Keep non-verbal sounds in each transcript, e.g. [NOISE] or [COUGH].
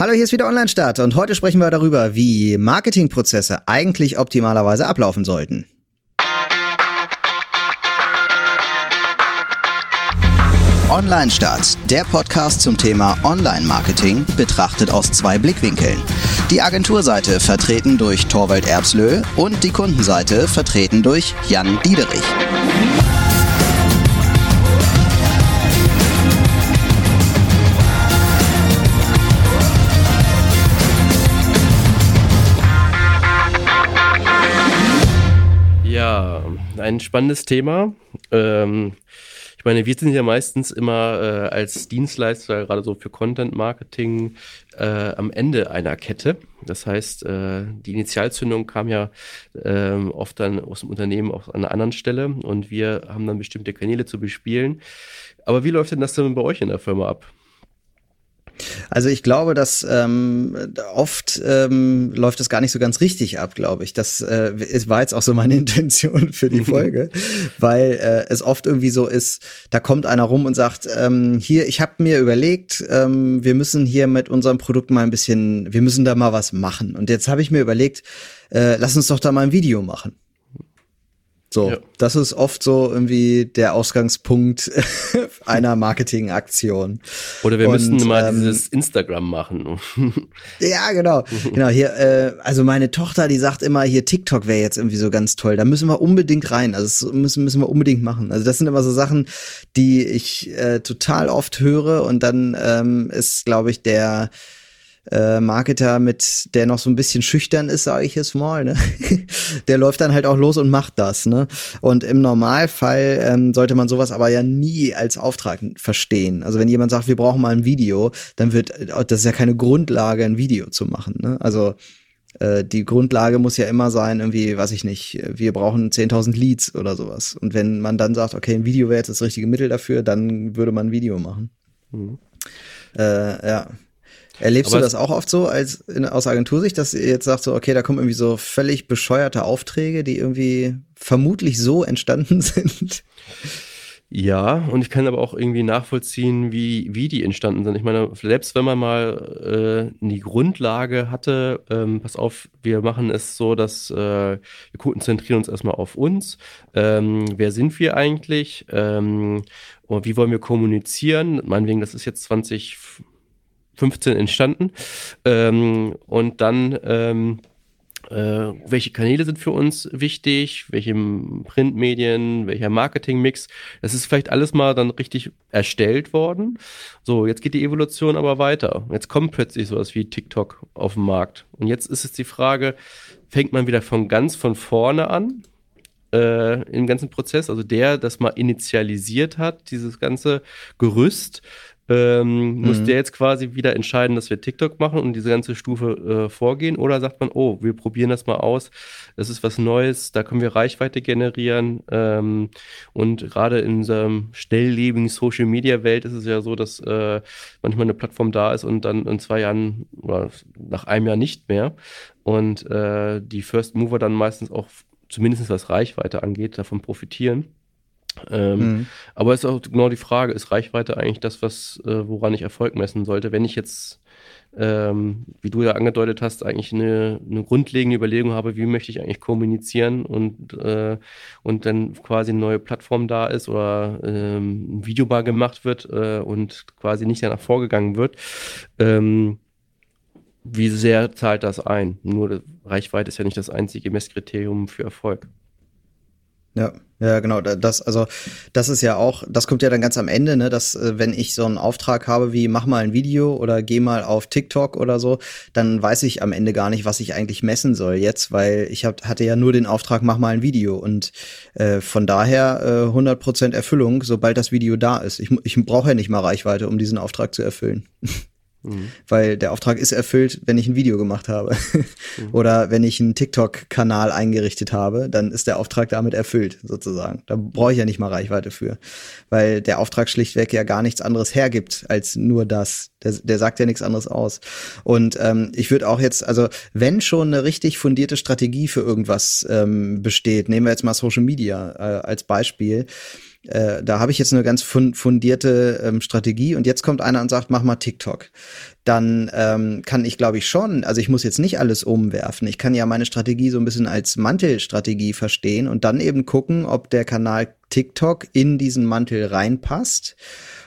Hallo, hier ist wieder Online-Start und heute sprechen wir darüber, wie Marketingprozesse eigentlich optimalerweise ablaufen sollten. Online-Start, der Podcast zum Thema Online-Marketing, betrachtet aus zwei Blickwinkeln. Die Agenturseite vertreten durch Torwald Erbslö und die Kundenseite vertreten durch Jan Diederich. Ein spannendes Thema. Ähm, ich meine, wir sind ja meistens immer äh, als Dienstleister, gerade so für Content Marketing, äh, am Ende einer Kette. Das heißt, äh, die Initialzündung kam ja äh, oft dann aus dem Unternehmen auch an einer anderen Stelle und wir haben dann bestimmte Kanäle zu bespielen. Aber wie läuft denn das denn bei euch in der Firma ab? Also ich glaube, dass ähm, oft ähm, läuft das gar nicht so ganz richtig ab, glaube ich. Das äh, war jetzt auch so meine [LAUGHS] Intention für die Folge, weil äh, es oft irgendwie so ist, da kommt einer rum und sagt, ähm, hier, ich habe mir überlegt, ähm, wir müssen hier mit unserem Produkt mal ein bisschen, wir müssen da mal was machen. Und jetzt habe ich mir überlegt, äh, lass uns doch da mal ein Video machen. So, ja. das ist oft so irgendwie der Ausgangspunkt [LAUGHS] einer Marketingaktion. Oder wir und, müssen mal ähm, dieses Instagram machen. [LAUGHS] ja, genau. genau, hier, äh, also meine Tochter, die sagt immer, hier TikTok wäre jetzt irgendwie so ganz toll. Da müssen wir unbedingt rein. Also das müssen, müssen wir unbedingt machen. Also das sind immer so Sachen, die ich äh, total oft höre und dann ähm, ist, glaube ich, der äh, Marketer mit, der noch so ein bisschen schüchtern ist, sage ich jetzt mal, ne? [LAUGHS] der läuft dann halt auch los und macht das, ne? Und im Normalfall ähm, sollte man sowas aber ja nie als Auftrag verstehen. Also wenn jemand sagt, wir brauchen mal ein Video, dann wird, das ist ja keine Grundlage, ein Video zu machen, ne? Also äh, die Grundlage muss ja immer sein, irgendwie, weiß ich nicht, wir brauchen 10.000 Leads oder sowas. Und wenn man dann sagt, okay, ein Video wäre jetzt das richtige Mittel dafür, dann würde man ein Video machen. Mhm. Äh, ja, Erlebst Aber du das auch oft so als in, aus Agentursicht, dass ihr jetzt sagt so, okay, da kommen irgendwie so völlig bescheuerte Aufträge, die irgendwie vermutlich so entstanden [LAUGHS] sind? Ja, und ich kann aber auch irgendwie nachvollziehen, wie, wie die entstanden sind. Ich meine, selbst wenn man mal äh, die Grundlage hatte, ähm, pass auf, wir machen es so, dass äh, wir konzentrieren uns erstmal auf uns. Ähm, wer sind wir eigentlich? Ähm, und wie wollen wir kommunizieren? Meinetwegen, das ist jetzt 20 15 entstanden. Ähm, und dann ähm, äh, welche Kanäle sind für uns wichtig, welche Printmedien, welcher Marketingmix. Das ist vielleicht alles mal dann richtig erstellt worden. So, jetzt geht die Evolution aber weiter. Jetzt kommt plötzlich sowas wie TikTok auf den Markt. Und jetzt ist es die Frage, fängt man wieder von ganz von vorne an? Äh, im ganzen Prozess, also der das mal initialisiert hat, dieses ganze Gerüst, ähm, mhm. Muss der jetzt quasi wieder entscheiden, dass wir TikTok machen und diese ganze Stufe äh, vorgehen? Oder sagt man, oh, wir probieren das mal aus, das ist was Neues, da können wir Reichweite generieren. Ähm, und gerade in unserer schnelllebigen Social-Media-Welt ist es ja so, dass äh, manchmal eine Plattform da ist und dann in zwei Jahren oder nach einem Jahr nicht mehr. Und äh, die First Mover dann meistens auch zumindest was Reichweite angeht, davon profitieren. Ähm, mhm. Aber es ist auch genau die Frage, ist Reichweite eigentlich das, was, äh, woran ich Erfolg messen sollte? Wenn ich jetzt, ähm, wie du ja angedeutet hast, eigentlich eine, eine grundlegende Überlegung habe, wie möchte ich eigentlich kommunizieren und, äh, und dann quasi eine neue Plattform da ist oder ähm, ein Video mal gemacht wird äh, und quasi nicht danach vorgegangen wird, ähm, wie sehr zahlt das ein? Nur Reichweite ist ja nicht das einzige Messkriterium für Erfolg. Ja, ja, genau. Das, also, das ist ja auch, das kommt ja dann ganz am Ende, ne, dass, äh, wenn ich so einen Auftrag habe wie mach mal ein Video oder geh mal auf TikTok oder so, dann weiß ich am Ende gar nicht, was ich eigentlich messen soll jetzt, weil ich hab, hatte ja nur den Auftrag, mach mal ein Video und äh, von daher äh, 100% Erfüllung, sobald das Video da ist. Ich, ich brauche ja nicht mal Reichweite, um diesen Auftrag zu erfüllen. [LAUGHS] Mhm. Weil der Auftrag ist erfüllt, wenn ich ein Video gemacht habe. Mhm. [LAUGHS] Oder wenn ich einen TikTok-Kanal eingerichtet habe, dann ist der Auftrag damit erfüllt, sozusagen. Da brauche ich ja nicht mal Reichweite für. Weil der Auftrag schlichtweg ja gar nichts anderes hergibt als nur das. Der, der sagt ja nichts anderes aus. Und ähm, ich würde auch jetzt, also wenn schon eine richtig fundierte Strategie für irgendwas ähm, besteht, nehmen wir jetzt mal Social Media äh, als Beispiel, äh, da habe ich jetzt eine ganz fundierte ähm, Strategie und jetzt kommt einer und sagt, mach mal TikTok. Dann ähm, kann ich, glaube ich, schon, also ich muss jetzt nicht alles umwerfen. Ich kann ja meine Strategie so ein bisschen als Mantelstrategie verstehen und dann eben gucken, ob der Kanal TikTok in diesen Mantel reinpasst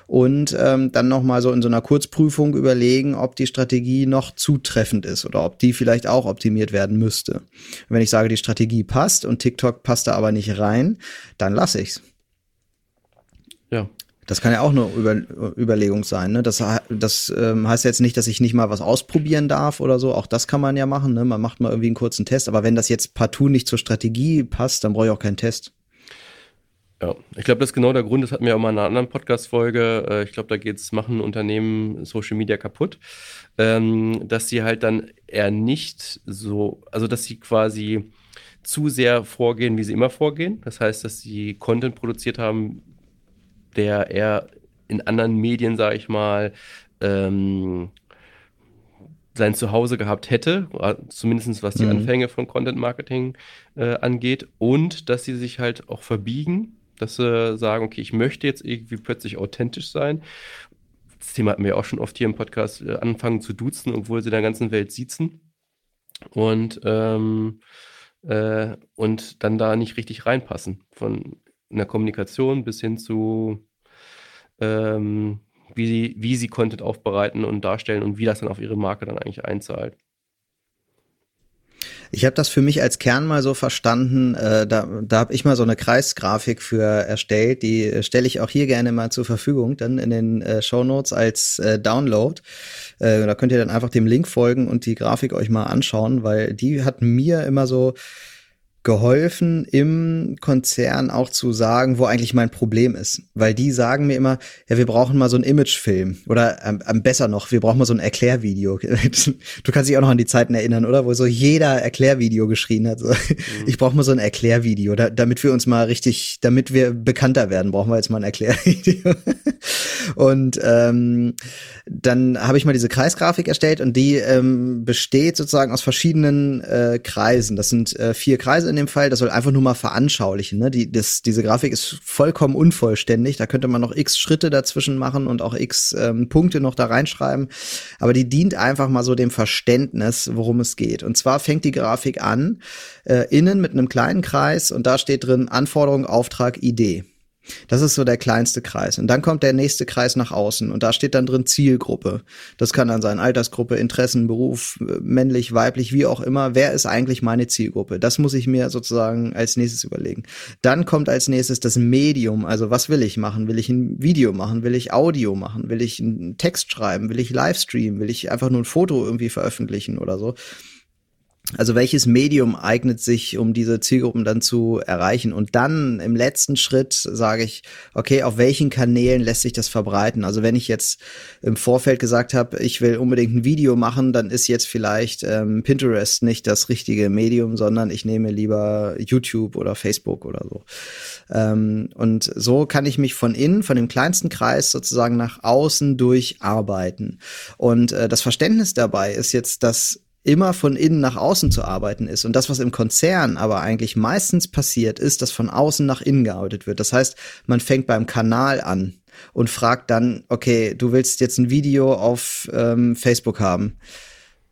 und ähm, dann nochmal so in so einer Kurzprüfung überlegen, ob die Strategie noch zutreffend ist oder ob die vielleicht auch optimiert werden müsste. Und wenn ich sage, die Strategie passt und TikTok passt da aber nicht rein, dann lasse ich's. Das kann ja auch eine Über Überlegung sein. Ne? Das, das ähm, heißt jetzt nicht, dass ich nicht mal was ausprobieren darf oder so. Auch das kann man ja machen. Ne? Man macht mal irgendwie einen kurzen Test. Aber wenn das jetzt partout nicht zur Strategie passt, dann brauche ich auch keinen Test. Ja, ich glaube, das ist genau der Grund. Das hatten wir auch mal in einer anderen Podcast-Folge. Äh, ich glaube, da geht es, machen Unternehmen Social Media kaputt. Ähm, dass sie halt dann eher nicht so, also dass sie quasi zu sehr vorgehen, wie sie immer vorgehen. Das heißt, dass sie Content produziert haben, der eher in anderen Medien, sage ich mal, ähm, sein Zuhause gehabt hätte, zumindest was die mhm. Anfänge von Content Marketing äh, angeht, und dass sie sich halt auch verbiegen, dass sie sagen, okay, ich möchte jetzt irgendwie plötzlich authentisch sein. Das Thema hatten wir auch schon oft hier im Podcast, äh, anfangen zu duzen, obwohl sie in der ganzen Welt siezen. Und, ähm, äh, und dann da nicht richtig reinpassen. Von in der Kommunikation bis hin zu, ähm, wie, sie, wie sie Content aufbereiten und darstellen und wie das dann auf ihre Marke dann eigentlich einzahlt. Ich habe das für mich als Kern mal so verstanden, äh, da, da habe ich mal so eine Kreisgrafik für erstellt, die äh, stelle ich auch hier gerne mal zur Verfügung, dann in den äh, Show Notes als äh, Download. Äh, da könnt ihr dann einfach dem Link folgen und die Grafik euch mal anschauen, weil die hat mir immer so geholfen, im Konzern auch zu sagen, wo eigentlich mein Problem ist. Weil die sagen mir immer, ja, wir brauchen mal so einen Imagefilm. Oder ähm, besser noch, wir brauchen mal so ein Erklärvideo. [LAUGHS] Du kannst dich auch noch an die Zeiten erinnern, oder? Wo so jeder Erklärvideo geschrien hat. So. Mhm. Ich brauche mal so ein Erklärvideo, da, damit wir uns mal richtig, damit wir bekannter werden, brauchen wir jetzt mal ein Erklärvideo. [LAUGHS] und ähm, dann habe ich mal diese Kreisgrafik erstellt und die ähm, besteht sozusagen aus verschiedenen äh, Kreisen. Das sind äh, vier Kreise in dem Fall. Das soll einfach nur mal veranschaulichen. Ne? Die, das, diese Grafik ist vollkommen unvollständig. Da könnte man noch x Schritte dazwischen machen und auch x ähm, Punkte noch da reinschreiben. Aber die dient einfach mal so dem Verständnis, worum es geht. Und zwar fängt die Grafik an, äh, innen mit einem kleinen Kreis und da steht drin Anforderung, Auftrag, Idee. Das ist so der kleinste Kreis. Und dann kommt der nächste Kreis nach außen und da steht dann drin Zielgruppe. Das kann dann sein Altersgruppe, Interessen, Beruf, männlich, weiblich, wie auch immer. Wer ist eigentlich meine Zielgruppe? Das muss ich mir sozusagen als nächstes überlegen. Dann kommt als nächstes das Medium. Also was will ich machen? Will ich ein Video machen? Will ich Audio machen? Will ich einen Text schreiben? Will ich Livestream? Will ich einfach nur ein Foto irgendwie veröffentlichen oder so? Also welches Medium eignet sich, um diese Zielgruppen dann zu erreichen? Und dann im letzten Schritt sage ich, okay, auf welchen Kanälen lässt sich das verbreiten? Also wenn ich jetzt im Vorfeld gesagt habe, ich will unbedingt ein Video machen, dann ist jetzt vielleicht ähm, Pinterest nicht das richtige Medium, sondern ich nehme lieber YouTube oder Facebook oder so. Ähm, und so kann ich mich von innen, von dem kleinsten Kreis sozusagen nach außen durcharbeiten. Und äh, das Verständnis dabei ist jetzt, dass immer von innen nach außen zu arbeiten ist. Und das, was im Konzern aber eigentlich meistens passiert, ist, dass von außen nach innen gearbeitet wird. Das heißt, man fängt beim Kanal an und fragt dann, okay, du willst jetzt ein Video auf ähm, Facebook haben.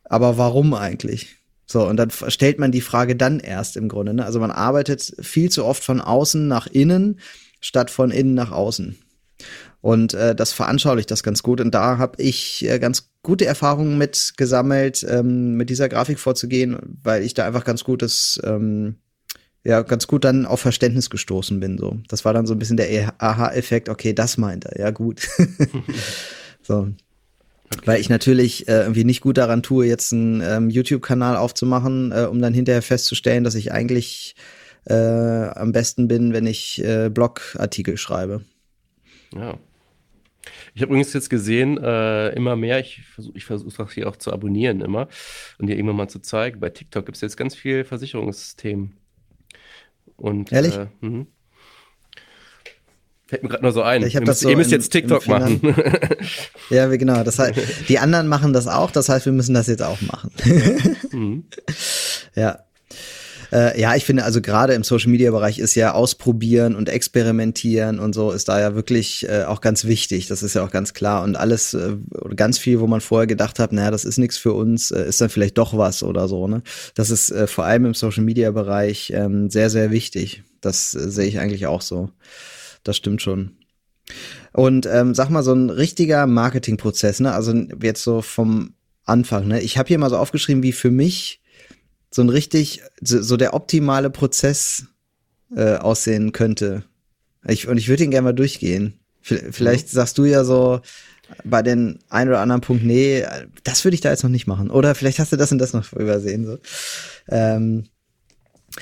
Aber warum eigentlich? So, und dann stellt man die Frage dann erst im Grunde. Ne? Also man arbeitet viel zu oft von außen nach innen, statt von innen nach außen. Und äh, das veranschaulicht das ganz gut. Und da habe ich äh, ganz gute Erfahrungen mit gesammelt, ähm, mit dieser Grafik vorzugehen, weil ich da einfach ganz gutes, ähm, ja, ganz gut dann auf Verständnis gestoßen bin. So, das war dann so ein bisschen der Aha-Effekt. Okay, das meint er. Ja, gut. [LAUGHS] so. Okay. Weil ich natürlich äh, irgendwie nicht gut daran tue, jetzt einen ähm, YouTube-Kanal aufzumachen, äh, um dann hinterher festzustellen, dass ich eigentlich äh, am besten bin, wenn ich äh, Blogartikel schreibe. Ja, ich habe übrigens jetzt gesehen, äh, immer mehr, ich versuche ich versuch das hier auch zu abonnieren immer und dir irgendwann mal zu zeigen. Bei TikTok gibt es jetzt ganz viel Versicherungsthemen. Und, Ehrlich? Äh, mh. Fällt mir gerade nur so ein. Ich hab das so ihr müsst im, jetzt TikTok machen. [LAUGHS] ja, genau. Das heißt, die anderen machen das auch, das heißt, wir müssen das jetzt auch machen. [LAUGHS] mhm. Ja. Äh, ja, ich finde also gerade im Social Media Bereich ist ja ausprobieren und experimentieren und so ist da ja wirklich äh, auch ganz wichtig. Das ist ja auch ganz klar und alles äh, ganz viel, wo man vorher gedacht hat, naja, das ist nichts für uns, äh, ist dann vielleicht doch was oder so. Ne, das ist äh, vor allem im Social Media Bereich ähm, sehr sehr wichtig. Das äh, sehe ich eigentlich auch so. Das stimmt schon. Und ähm, sag mal, so ein richtiger Marketingprozess, ne? Also jetzt so vom Anfang, ne? Ich habe hier mal so aufgeschrieben, wie für mich so ein richtig, so, so der optimale Prozess äh, aussehen könnte. Ich, und ich würde ihn gerne mal durchgehen. Vielleicht mhm. sagst du ja so bei den ein oder anderen Punkt, nee, das würde ich da jetzt noch nicht machen. Oder vielleicht hast du das und das noch übersehen. So. Ähm,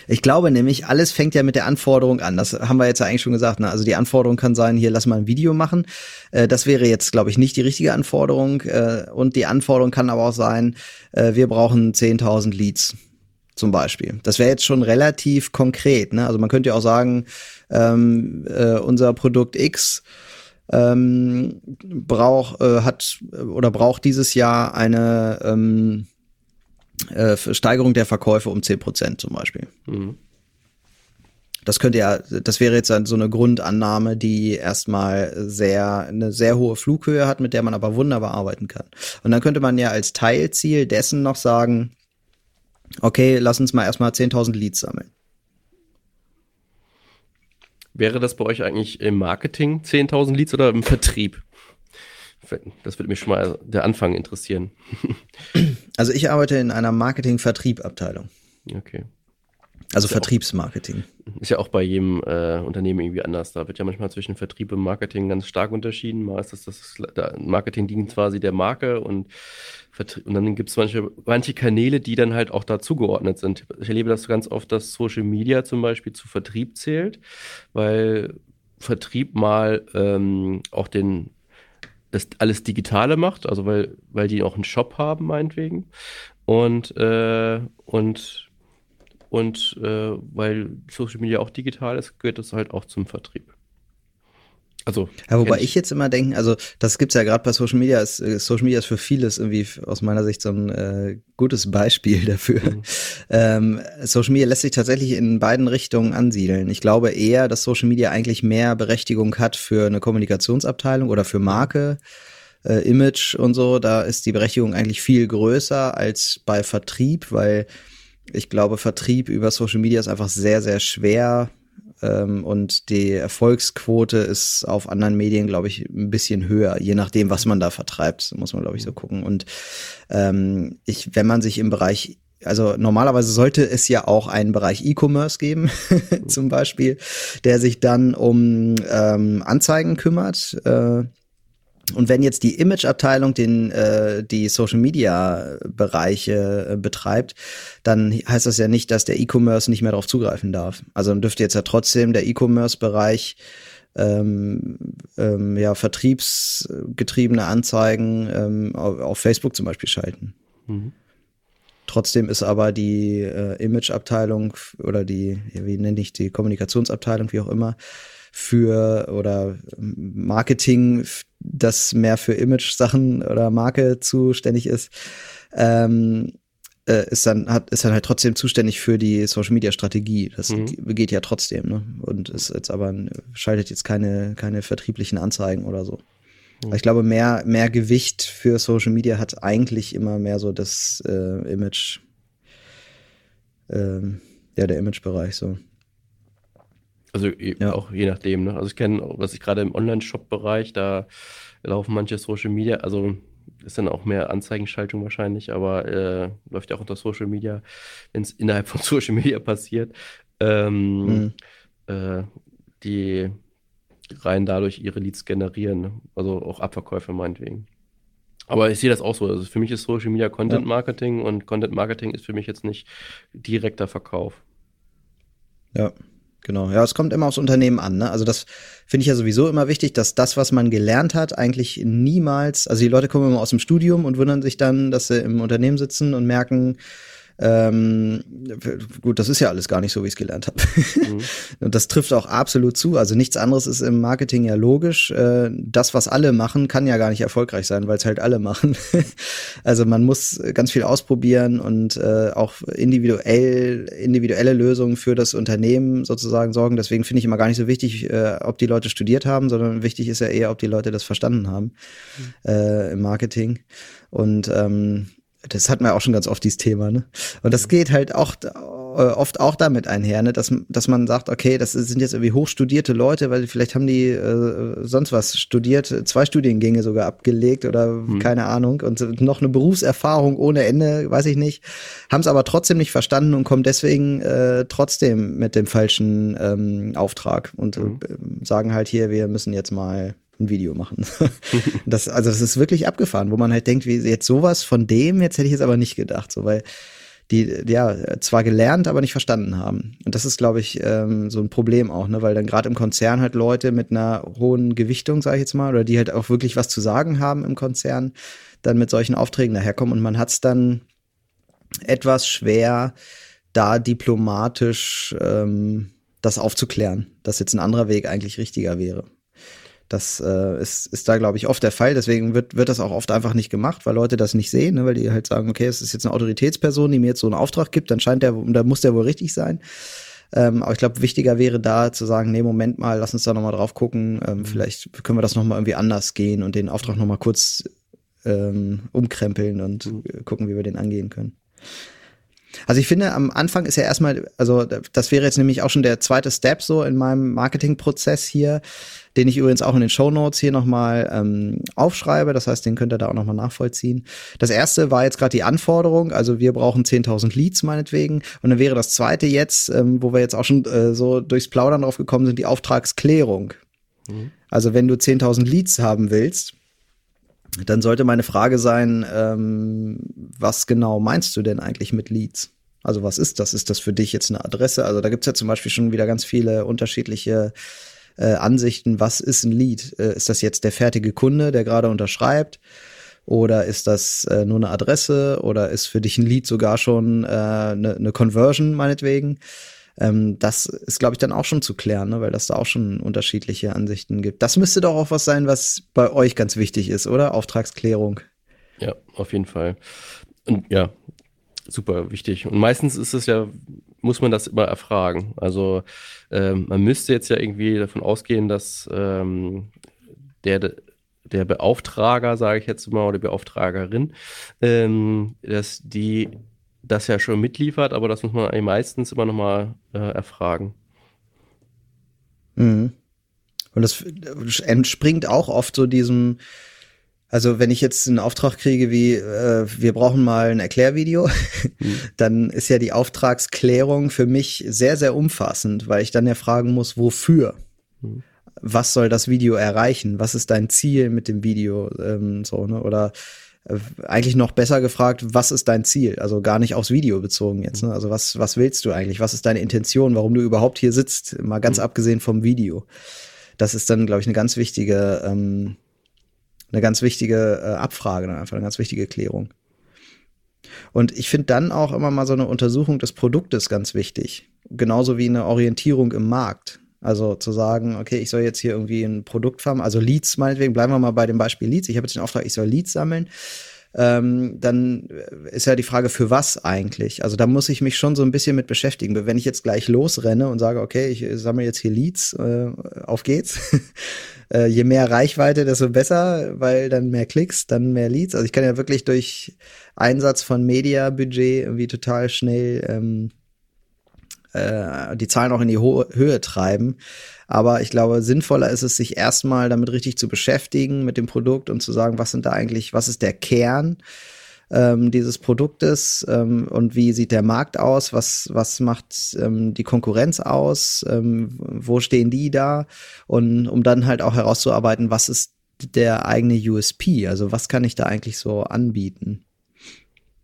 ich glaube nämlich, alles fängt ja mit der Anforderung an. Das haben wir jetzt ja eigentlich schon gesagt. Ne? Also die Anforderung kann sein, hier lass mal ein Video machen. Äh, das wäre jetzt, glaube ich, nicht die richtige Anforderung. Äh, und die Anforderung kann aber auch sein, äh, wir brauchen 10.000 Leads zum Beispiel. Das wäre jetzt schon relativ konkret. Ne? Also man könnte ja auch sagen, ähm, äh, unser Produkt X ähm, braucht äh, hat oder braucht dieses Jahr eine ähm, äh, Steigerung der Verkäufe um zehn Prozent zum Beispiel. Mhm. Das könnte ja, das wäre jetzt so eine Grundannahme, die erstmal sehr, eine sehr hohe Flughöhe hat, mit der man aber wunderbar arbeiten kann. Und dann könnte man ja als Teilziel dessen noch sagen, okay, lass uns mal erstmal 10.000 Leads sammeln. Wäre das bei euch eigentlich im Marketing 10.000 Leads oder im Vertrieb? Das würde mich schon mal der Anfang interessieren. Also ich arbeite in einer Marketing-Vertrieb-Abteilung. Okay. Also ist Vertriebsmarketing. Ja auch, ist ja auch bei jedem äh, Unternehmen irgendwie anders. Da wird ja manchmal zwischen Vertrieb und Marketing ganz stark unterschieden. Mal ist das, das Marketing dient quasi der Marke und, und dann gibt es manche, manche Kanäle, die dann halt auch dazugeordnet sind. Ich erlebe das ganz oft, dass Social Media zum Beispiel zu Vertrieb zählt, weil Vertrieb mal ähm, auch den das alles Digitale macht, also weil, weil die auch einen Shop haben, meinetwegen. Und, äh, und, und äh, weil Social Media auch digital ist, gehört das halt auch zum Vertrieb. Also, ja, wobei ich. jetzt immer denke, also das gibt's ja gerade bei Social Media, ist, äh, Social Media ist für vieles irgendwie aus meiner Sicht so ein äh, gutes Beispiel [LAUGHS] dafür. Mhm. Ähm, Social Media lässt sich tatsächlich in beiden Richtungen ansiedeln. Ich glaube eher, dass Social Media eigentlich mehr Berechtigung hat für eine Kommunikationsabteilung oder für Marke. Äh, Image und so, da ist die Berechtigung eigentlich viel größer als bei Vertrieb, weil ich glaube, Vertrieb über Social Media ist einfach sehr, sehr schwer ähm, und die Erfolgsquote ist auf anderen Medien, glaube ich, ein bisschen höher, je nachdem, was man da vertreibt, muss man, glaube ich, so gucken. Und ähm, ich, wenn man sich im Bereich also normalerweise sollte es ja auch einen Bereich E-Commerce geben, [LAUGHS] zum Beispiel, der sich dann um ähm, Anzeigen kümmert. Äh, und wenn jetzt die Image-Abteilung den äh, die Social-Media-Bereiche äh, betreibt, dann heißt das ja nicht, dass der E-Commerce nicht mehr darauf zugreifen darf. Also dann dürfte jetzt ja trotzdem der E-Commerce-Bereich ähm, ähm, ja vertriebsgetriebene Anzeigen ähm, auf, auf, Facebook zum Beispiel schalten. Mhm. Trotzdem ist aber die äh, Image-Abteilung oder die, wie nenne ich die Kommunikationsabteilung, wie auch immer, für oder Marketing, das mehr für Image-Sachen oder Marke zuständig ist, ähm, äh, ist dann hat ist dann halt trotzdem zuständig für die Social Media Strategie. Das mhm. geht ja trotzdem, ne? Und ist jetzt aber schaltet jetzt keine keine vertrieblichen Anzeigen oder so. Mhm. Ich glaube, mehr mehr Gewicht für Social Media hat eigentlich immer mehr so das äh, Image, ähm, ja der Image-Bereich so. Also ja. auch je nachdem. Ne? Also ich kenne, was ich gerade im Online-Shop-Bereich, da laufen manche Social Media, also ist dann auch mehr Anzeigenschaltung wahrscheinlich, aber äh, läuft ja auch unter Social Media, wenn es innerhalb von [LAUGHS] Social Media passiert. Ähm, mhm. äh, die rein dadurch ihre Leads generieren, ne? also auch Abverkäufe meinetwegen. Aber ich sehe das auch so. Also für mich ist Social Media Content Marketing ja. und Content Marketing ist für mich jetzt nicht direkter Verkauf. Ja, Genau, ja, es kommt immer aufs Unternehmen an. Ne? Also das finde ich ja sowieso immer wichtig, dass das, was man gelernt hat, eigentlich niemals, also die Leute kommen immer aus dem Studium und wundern sich dann, dass sie im Unternehmen sitzen und merken, Ähm, gut, das ist ja alles gar nicht so, wie ich es gelernt habe. Mhm. [LAUGHS] Und das trifft auch absolut zu. Also nichts anderes ist im Marketing ja logisch. Äh, das, was alle machen, kann ja gar nicht erfolgreich sein, weil es halt alle machen. [LAUGHS] also man muss ganz viel ausprobieren und äh, auch individuell, individuelle Lösungen für das Unternehmen sozusagen sorgen. Deswegen finde ich immer gar nicht so wichtig, äh, ob die Leute studiert haben, sondern wichtig ist ja eher, ob die Leute das verstanden haben mhm. äh, im Marketing. Und ähm, das hatten wir auch schon ganz oft dieses Thema, ne? Und das geht halt auch äh, oft auch damit einher, ne? dass, dass man sagt, okay, das sind jetzt irgendwie hochstudierte Leute, weil vielleicht haben die äh, sonst was studiert, zwei Studiengänge sogar abgelegt oder hm. keine Ahnung und noch eine Berufserfahrung ohne Ende, weiß ich nicht, haben es aber trotzdem nicht verstanden und kommen deswegen äh, trotzdem mit dem falschen ähm, Auftrag und hm. äh, sagen halt hier, wir müssen jetzt mal ein Video machen. [LAUGHS] das, also das ist wirklich abgefahren, wo man halt denkt, wie jetzt sowas von dem, jetzt hätte ich jetzt aber nicht gedacht, so weil die ja zwar gelernt, aber nicht verstanden haben. Und das ist, glaube ich, ähm, so ein Problem auch, ne, weil dann gerade im Konzern halt Leute mit einer hohen Gewichtung, sage ich jetzt mal, oder die halt auch wirklich was zu sagen haben im Konzern, dann mit solchen Aufträgen daherkommen und man hat es dann etwas schwer, da diplomatisch ähm, das aufzuklären, dass jetzt ein anderer Weg eigentlich richtiger wäre. Das äh, ist, ist da, glaube ich, oft der Fall. Deswegen wird, wird das auch oft einfach nicht gemacht, weil Leute das nicht sehen, ne? weil die halt sagen, okay, es ist jetzt eine Autoritätsperson, die mir jetzt so einen Auftrag gibt, dann scheint der, da muss der wohl richtig sein. Ähm, aber ich glaube, wichtiger wäre da zu sagen, nee, Moment mal, lass uns da nochmal drauf gucken. Ähm, mhm. Vielleicht können wir das nochmal irgendwie anders gehen und den Auftrag nochmal kurz ähm, umkrempeln und mhm. gucken, wie wir den angehen können. Also ich finde, am Anfang ist ja erstmal, also das wäre jetzt nämlich auch schon der zweite Step so in meinem Marketingprozess hier, den ich übrigens auch in den Show Notes hier nochmal ähm, aufschreibe. Das heißt, den könnt ihr da auch nochmal nachvollziehen. Das erste war jetzt gerade die Anforderung, also wir brauchen 10.000 Leads meinetwegen. Und dann wäre das zweite jetzt, ähm, wo wir jetzt auch schon äh, so durchs Plaudern drauf gekommen sind, die Auftragsklärung. Mhm. Also wenn du 10.000 Leads haben willst, dann sollte meine Frage sein, ähm, was genau meinst du denn eigentlich mit Leads? Also was ist das? Ist das für dich jetzt eine Adresse? Also da gibt's ja zum Beispiel schon wieder ganz viele unterschiedliche äh, Ansichten. Was ist ein Lead? Äh, ist das jetzt der fertige Kunde, der gerade unterschreibt? Oder ist das äh, nur eine Adresse? Oder ist für dich ein Lead sogar schon eine äh, ne Conversion meinetwegen? Ähm, das ist, glaube ich, dann auch schon zu klären, ne? weil das da auch schon unterschiedliche Ansichten gibt. Das müsste doch auch was sein, was bei euch ganz wichtig ist, oder? Auftragsklärung. Ja, auf jeden Fall. Und ja, super wichtig. Und meistens ist es ja, muss man das immer erfragen. Also ähm, man müsste jetzt ja irgendwie davon ausgehen, dass ähm, der der Beauftrager, sage ich jetzt mal, oder Beauftragerin, ähm, dass die das ja schon mitliefert, aber das muss man eigentlich meistens immer nochmal äh, erfragen. Mhm. Und das entspringt auch oft so diesem, also wenn ich jetzt einen Auftrag kriege wie, äh, wir brauchen mal ein Erklärvideo, [LAUGHS] mhm. dann ist ja die Auftragsklärung für mich sehr, sehr umfassend, weil ich dann ja fragen muss, wofür? Mhm. Was soll das Video erreichen? Was ist dein Ziel mit dem Video? Ähm, so, ne? Oder eigentlich noch besser gefragt, was ist dein Ziel? Also gar nicht aufs Video bezogen jetzt. Ne? Also was, was willst du eigentlich? Was ist deine Intention, warum du überhaupt hier sitzt? Mal ganz mhm. abgesehen vom Video. Das ist dann, glaube ich, eine ganz wichtige, ähm, eine ganz wichtige äh, Abfrage, dann einfach eine ganz wichtige Klärung. Und ich finde dann auch immer mal so eine Untersuchung des Produktes ganz wichtig. Genauso wie eine Orientierung im Markt. Also zu sagen, okay, ich soll jetzt hier irgendwie ein Produkt farmen, also Leads meinetwegen, bleiben wir mal bei dem Beispiel Leads. Ich habe jetzt den Auftrag, ich soll Leads sammeln. Ähm, dann ist ja die Frage, für was eigentlich? Also da muss ich mich schon so ein bisschen mit beschäftigen. Wenn ich jetzt gleich losrenne und sage, okay, ich sammle jetzt hier Leads, äh, auf geht's. [LAUGHS] äh, je mehr Reichweite, desto besser, weil dann mehr Klicks, dann mehr Leads. Also ich kann ja wirklich durch Einsatz von Media-Budget irgendwie total schnell ähm, äh, die Zahlen auch in die Ho Höhe treiben. Aber ich glaube, sinnvoller ist es, sich erstmal damit richtig zu beschäftigen mit dem Produkt und zu sagen, was sind da eigentlich, was ist der Kern ähm, dieses Produktes ähm, und wie sieht der Markt aus, was, was macht ähm, die Konkurrenz aus, ähm, wo stehen die da und um dann halt auch herauszuarbeiten, was ist der eigene USP, also was kann ich da eigentlich so anbieten.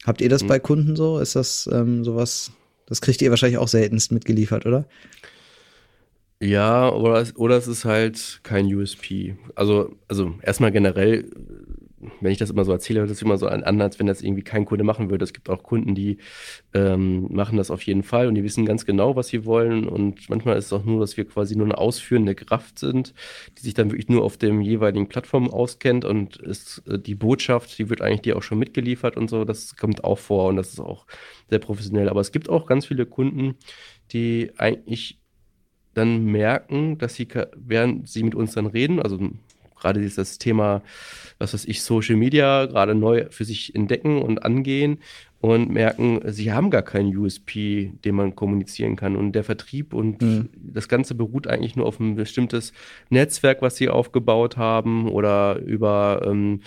Habt ihr das mhm. bei Kunden so? Ist das ähm, sowas? Das kriegt ihr wahrscheinlich auch seltenst mitgeliefert, oder? Ja, oder, oder es ist halt kein USP. Also, also erstmal generell wenn ich das immer so erzähle, hört es immer so an, als wenn das irgendwie kein Kunde machen würde. Es gibt auch Kunden, die ähm, machen das auf jeden Fall und die wissen ganz genau, was sie wollen. Und manchmal ist es auch nur, dass wir quasi nur eine ausführende Kraft sind, die sich dann wirklich nur auf dem jeweiligen Plattform auskennt und ist äh, die Botschaft, die wird eigentlich dir auch schon mitgeliefert und so. Das kommt auch vor und das ist auch sehr professionell. Aber es gibt auch ganz viele Kunden, die eigentlich dann merken, dass sie, während sie mit uns dann reden, also gerade dieses Thema, was weiß ich, Social Media gerade neu für sich entdecken und angehen und merken, sie haben gar keinen USP, den man kommunizieren kann. Und der Vertrieb und mhm. das Ganze beruht eigentlich nur auf ein bestimmtes Netzwerk, was sie aufgebaut haben oder über, ähm,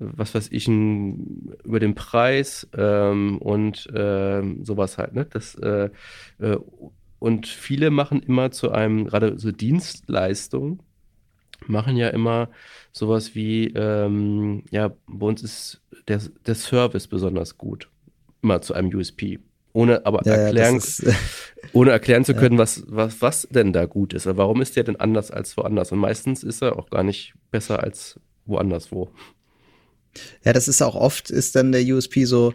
was weiß ich, ein, über den Preis ähm, und äh, sowas halt. Ne? Das, äh, äh, und viele machen immer zu einem, gerade so Dienstleistung, machen ja immer sowas wie, ähm, ja, bei uns ist der, der Service besonders gut. Immer zu einem USP. Ohne aber ja, erklären, ist, [LAUGHS] ohne erklären zu [LAUGHS] können, ja. was, was, was denn da gut ist. Warum ist der denn anders als woanders? Und meistens ist er auch gar nicht besser als woanders wo. Ja, das ist auch oft, ist dann der USP so,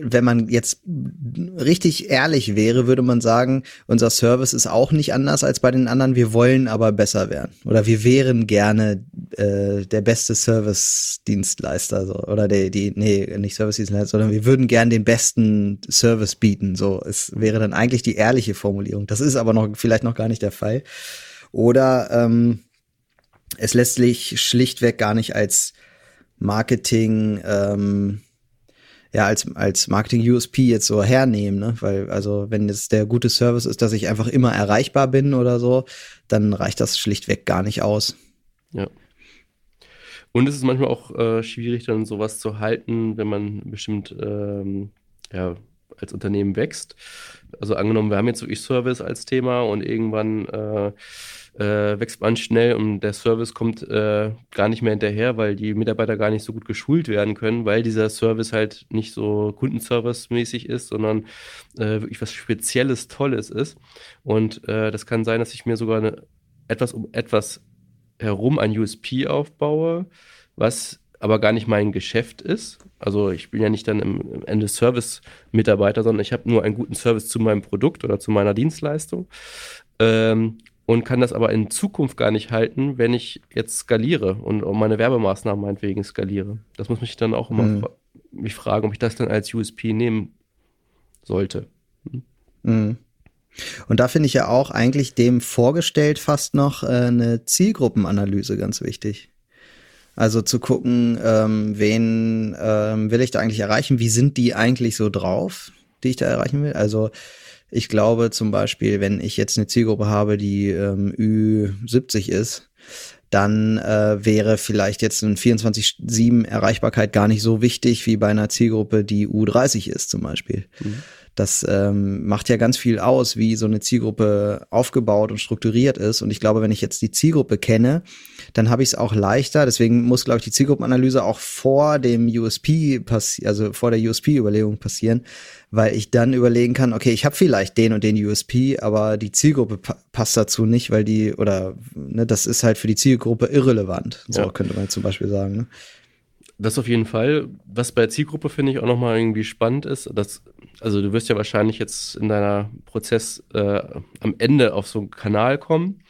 wenn man jetzt richtig ehrlich wäre, würde man sagen, unser Service ist auch nicht anders als bei den anderen. Wir wollen aber besser werden. Oder wir wären gerne äh, der beste Service-Dienstleister. So. Oder der, die, nee, nicht Service-Dienstleister, sondern wir würden gern den besten Service bieten. So, es wäre dann eigentlich die ehrliche Formulierung. Das ist aber noch vielleicht noch gar nicht der Fall. Oder ähm, es lässt sich schlichtweg gar nicht als Marketing ähm, ja als als Marketing USP jetzt so hernehmen, ne? Weil also wenn es der gute Service ist, dass ich einfach immer erreichbar bin oder so, dann reicht das schlichtweg gar nicht aus. Ja. Und es ist manchmal auch äh, schwierig, dann sowas zu halten, wenn man bestimmt ähm, ja, als Unternehmen wächst. Also angenommen, wir haben jetzt wirklich Service als Thema und irgendwann äh, äh, wächst man schnell und der Service kommt äh, gar nicht mehr hinterher, weil die Mitarbeiter gar nicht so gut geschult werden können, weil dieser Service halt nicht so Kundenservice-mäßig ist, sondern äh, wirklich was Spezielles, Tolles ist. Und äh, das kann sein, dass ich mir sogar eine, etwas um etwas herum ein USP aufbaue, was aber gar nicht mein Geschäft ist. Also ich bin ja nicht dann im, im Ende Service-Mitarbeiter, sondern ich habe nur einen guten Service zu meinem Produkt oder zu meiner Dienstleistung. Ähm, und kann das aber in Zukunft gar nicht halten, wenn ich jetzt skaliere und meine Werbemaßnahmen meinetwegen skaliere. Das muss mich dann auch immer mhm. mich fragen, ob ich das dann als USP nehmen sollte. Hm? Mhm. Und da finde ich ja auch eigentlich dem vorgestellt fast noch äh, eine Zielgruppenanalyse ganz wichtig. Also zu gucken, ähm, wen ähm, will ich da eigentlich erreichen, wie sind die eigentlich so drauf, die ich da erreichen will. Also ich glaube zum Beispiel, wenn ich jetzt eine Zielgruppe habe, die ähm, Ü70 ist, dann äh, wäre vielleicht jetzt ein 24-7 Erreichbarkeit gar nicht so wichtig wie bei einer Zielgruppe, die U30 ist zum Beispiel. Mhm. Das ähm, macht ja ganz viel aus, wie so eine Zielgruppe aufgebaut und strukturiert ist. Und ich glaube, wenn ich jetzt die Zielgruppe kenne, dann habe ich es auch leichter. Deswegen muss, glaube ich, die Zielgruppenanalyse auch vor dem USP passieren, also vor der USP-Überlegung passieren, weil ich dann überlegen kann, okay, ich habe vielleicht den und den USP, aber die Zielgruppe pa passt dazu nicht, weil die, oder ne, das ist halt für die Zielgruppe irrelevant. So ja. könnte man zum Beispiel sagen. Ne? Das auf jeden Fall. Was bei der Zielgruppe finde ich auch nochmal irgendwie spannend ist, dass, also du wirst ja wahrscheinlich jetzt in deiner Prozess äh, am Ende auf so einen Kanal kommen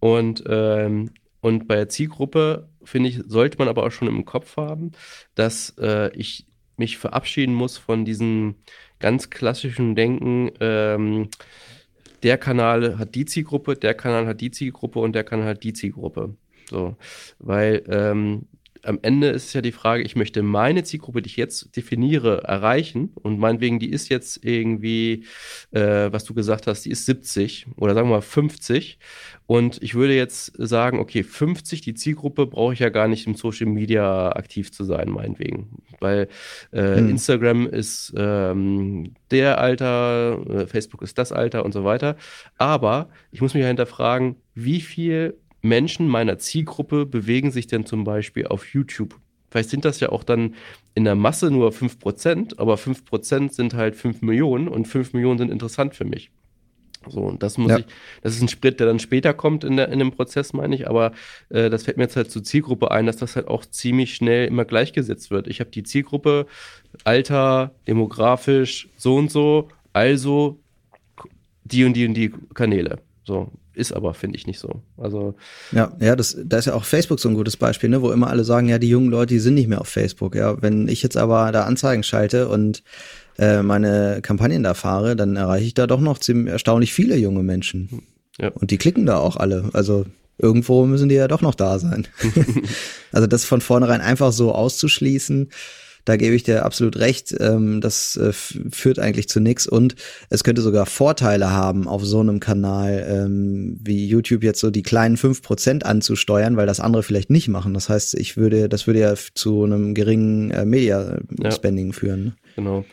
und, ähm, und bei der Zielgruppe finde ich, sollte man aber auch schon im Kopf haben, dass äh, ich mich verabschieden muss von diesem ganz klassischen Denken, ähm, der Kanal hat die Zielgruppe, der Kanal hat die Zielgruppe und der Kanal hat die Zielgruppe. So, weil ähm, am Ende ist ja die Frage, ich möchte meine Zielgruppe, die ich jetzt definiere, erreichen. Und meinetwegen, die ist jetzt irgendwie, äh, was du gesagt hast, die ist 70 oder sagen wir mal 50 und ich würde jetzt sagen, okay, 50, die Zielgruppe brauche ich ja gar nicht im Social Media aktiv zu sein, meinetwegen, weil äh, hm. Instagram ist ähm, der Alter, äh, Facebook ist das Alter und so weiter, aber ich muss mich ja hinterfragen, wie viel Menschen meiner Zielgruppe bewegen sich denn zum Beispiel auf YouTube? Vielleicht sind das ja auch dann in der Masse nur 5%, aber 5% sind halt 5 Millionen und 5 Millionen sind interessant für mich. So, und das muss ja. ich, das ist ein Sprit, der dann später kommt in, der, in dem Prozess, meine ich, aber äh, das fällt mir jetzt halt zur Zielgruppe ein, dass das halt auch ziemlich schnell immer gleichgesetzt wird. Ich habe die Zielgruppe, Alter, demografisch, so und so, also die und die und die Kanäle. So, ist aber, finde ich, nicht so. Also. Ja, ja, das, da ist ja auch Facebook so ein gutes Beispiel, ne, wo immer alle sagen, ja, die jungen Leute, die sind nicht mehr auf Facebook. Ja, wenn ich jetzt aber da Anzeigen schalte und äh, meine Kampagnen da fahre, dann erreiche ich da doch noch ziemlich erstaunlich viele junge Menschen. Ja. Und die klicken da auch alle. Also irgendwo müssen die ja doch noch da sein. [LAUGHS] also das von vornherein einfach so auszuschließen, da gebe ich dir absolut recht. Ähm, das äh, führt eigentlich zu nichts und es könnte sogar Vorteile haben, auf so einem Kanal ähm, wie YouTube jetzt so die kleinen fünf Prozent anzusteuern, weil das andere vielleicht nicht machen. Das heißt, ich würde, das würde ja zu einem geringen äh, Media-Spending ja. führen. Ne? Genau.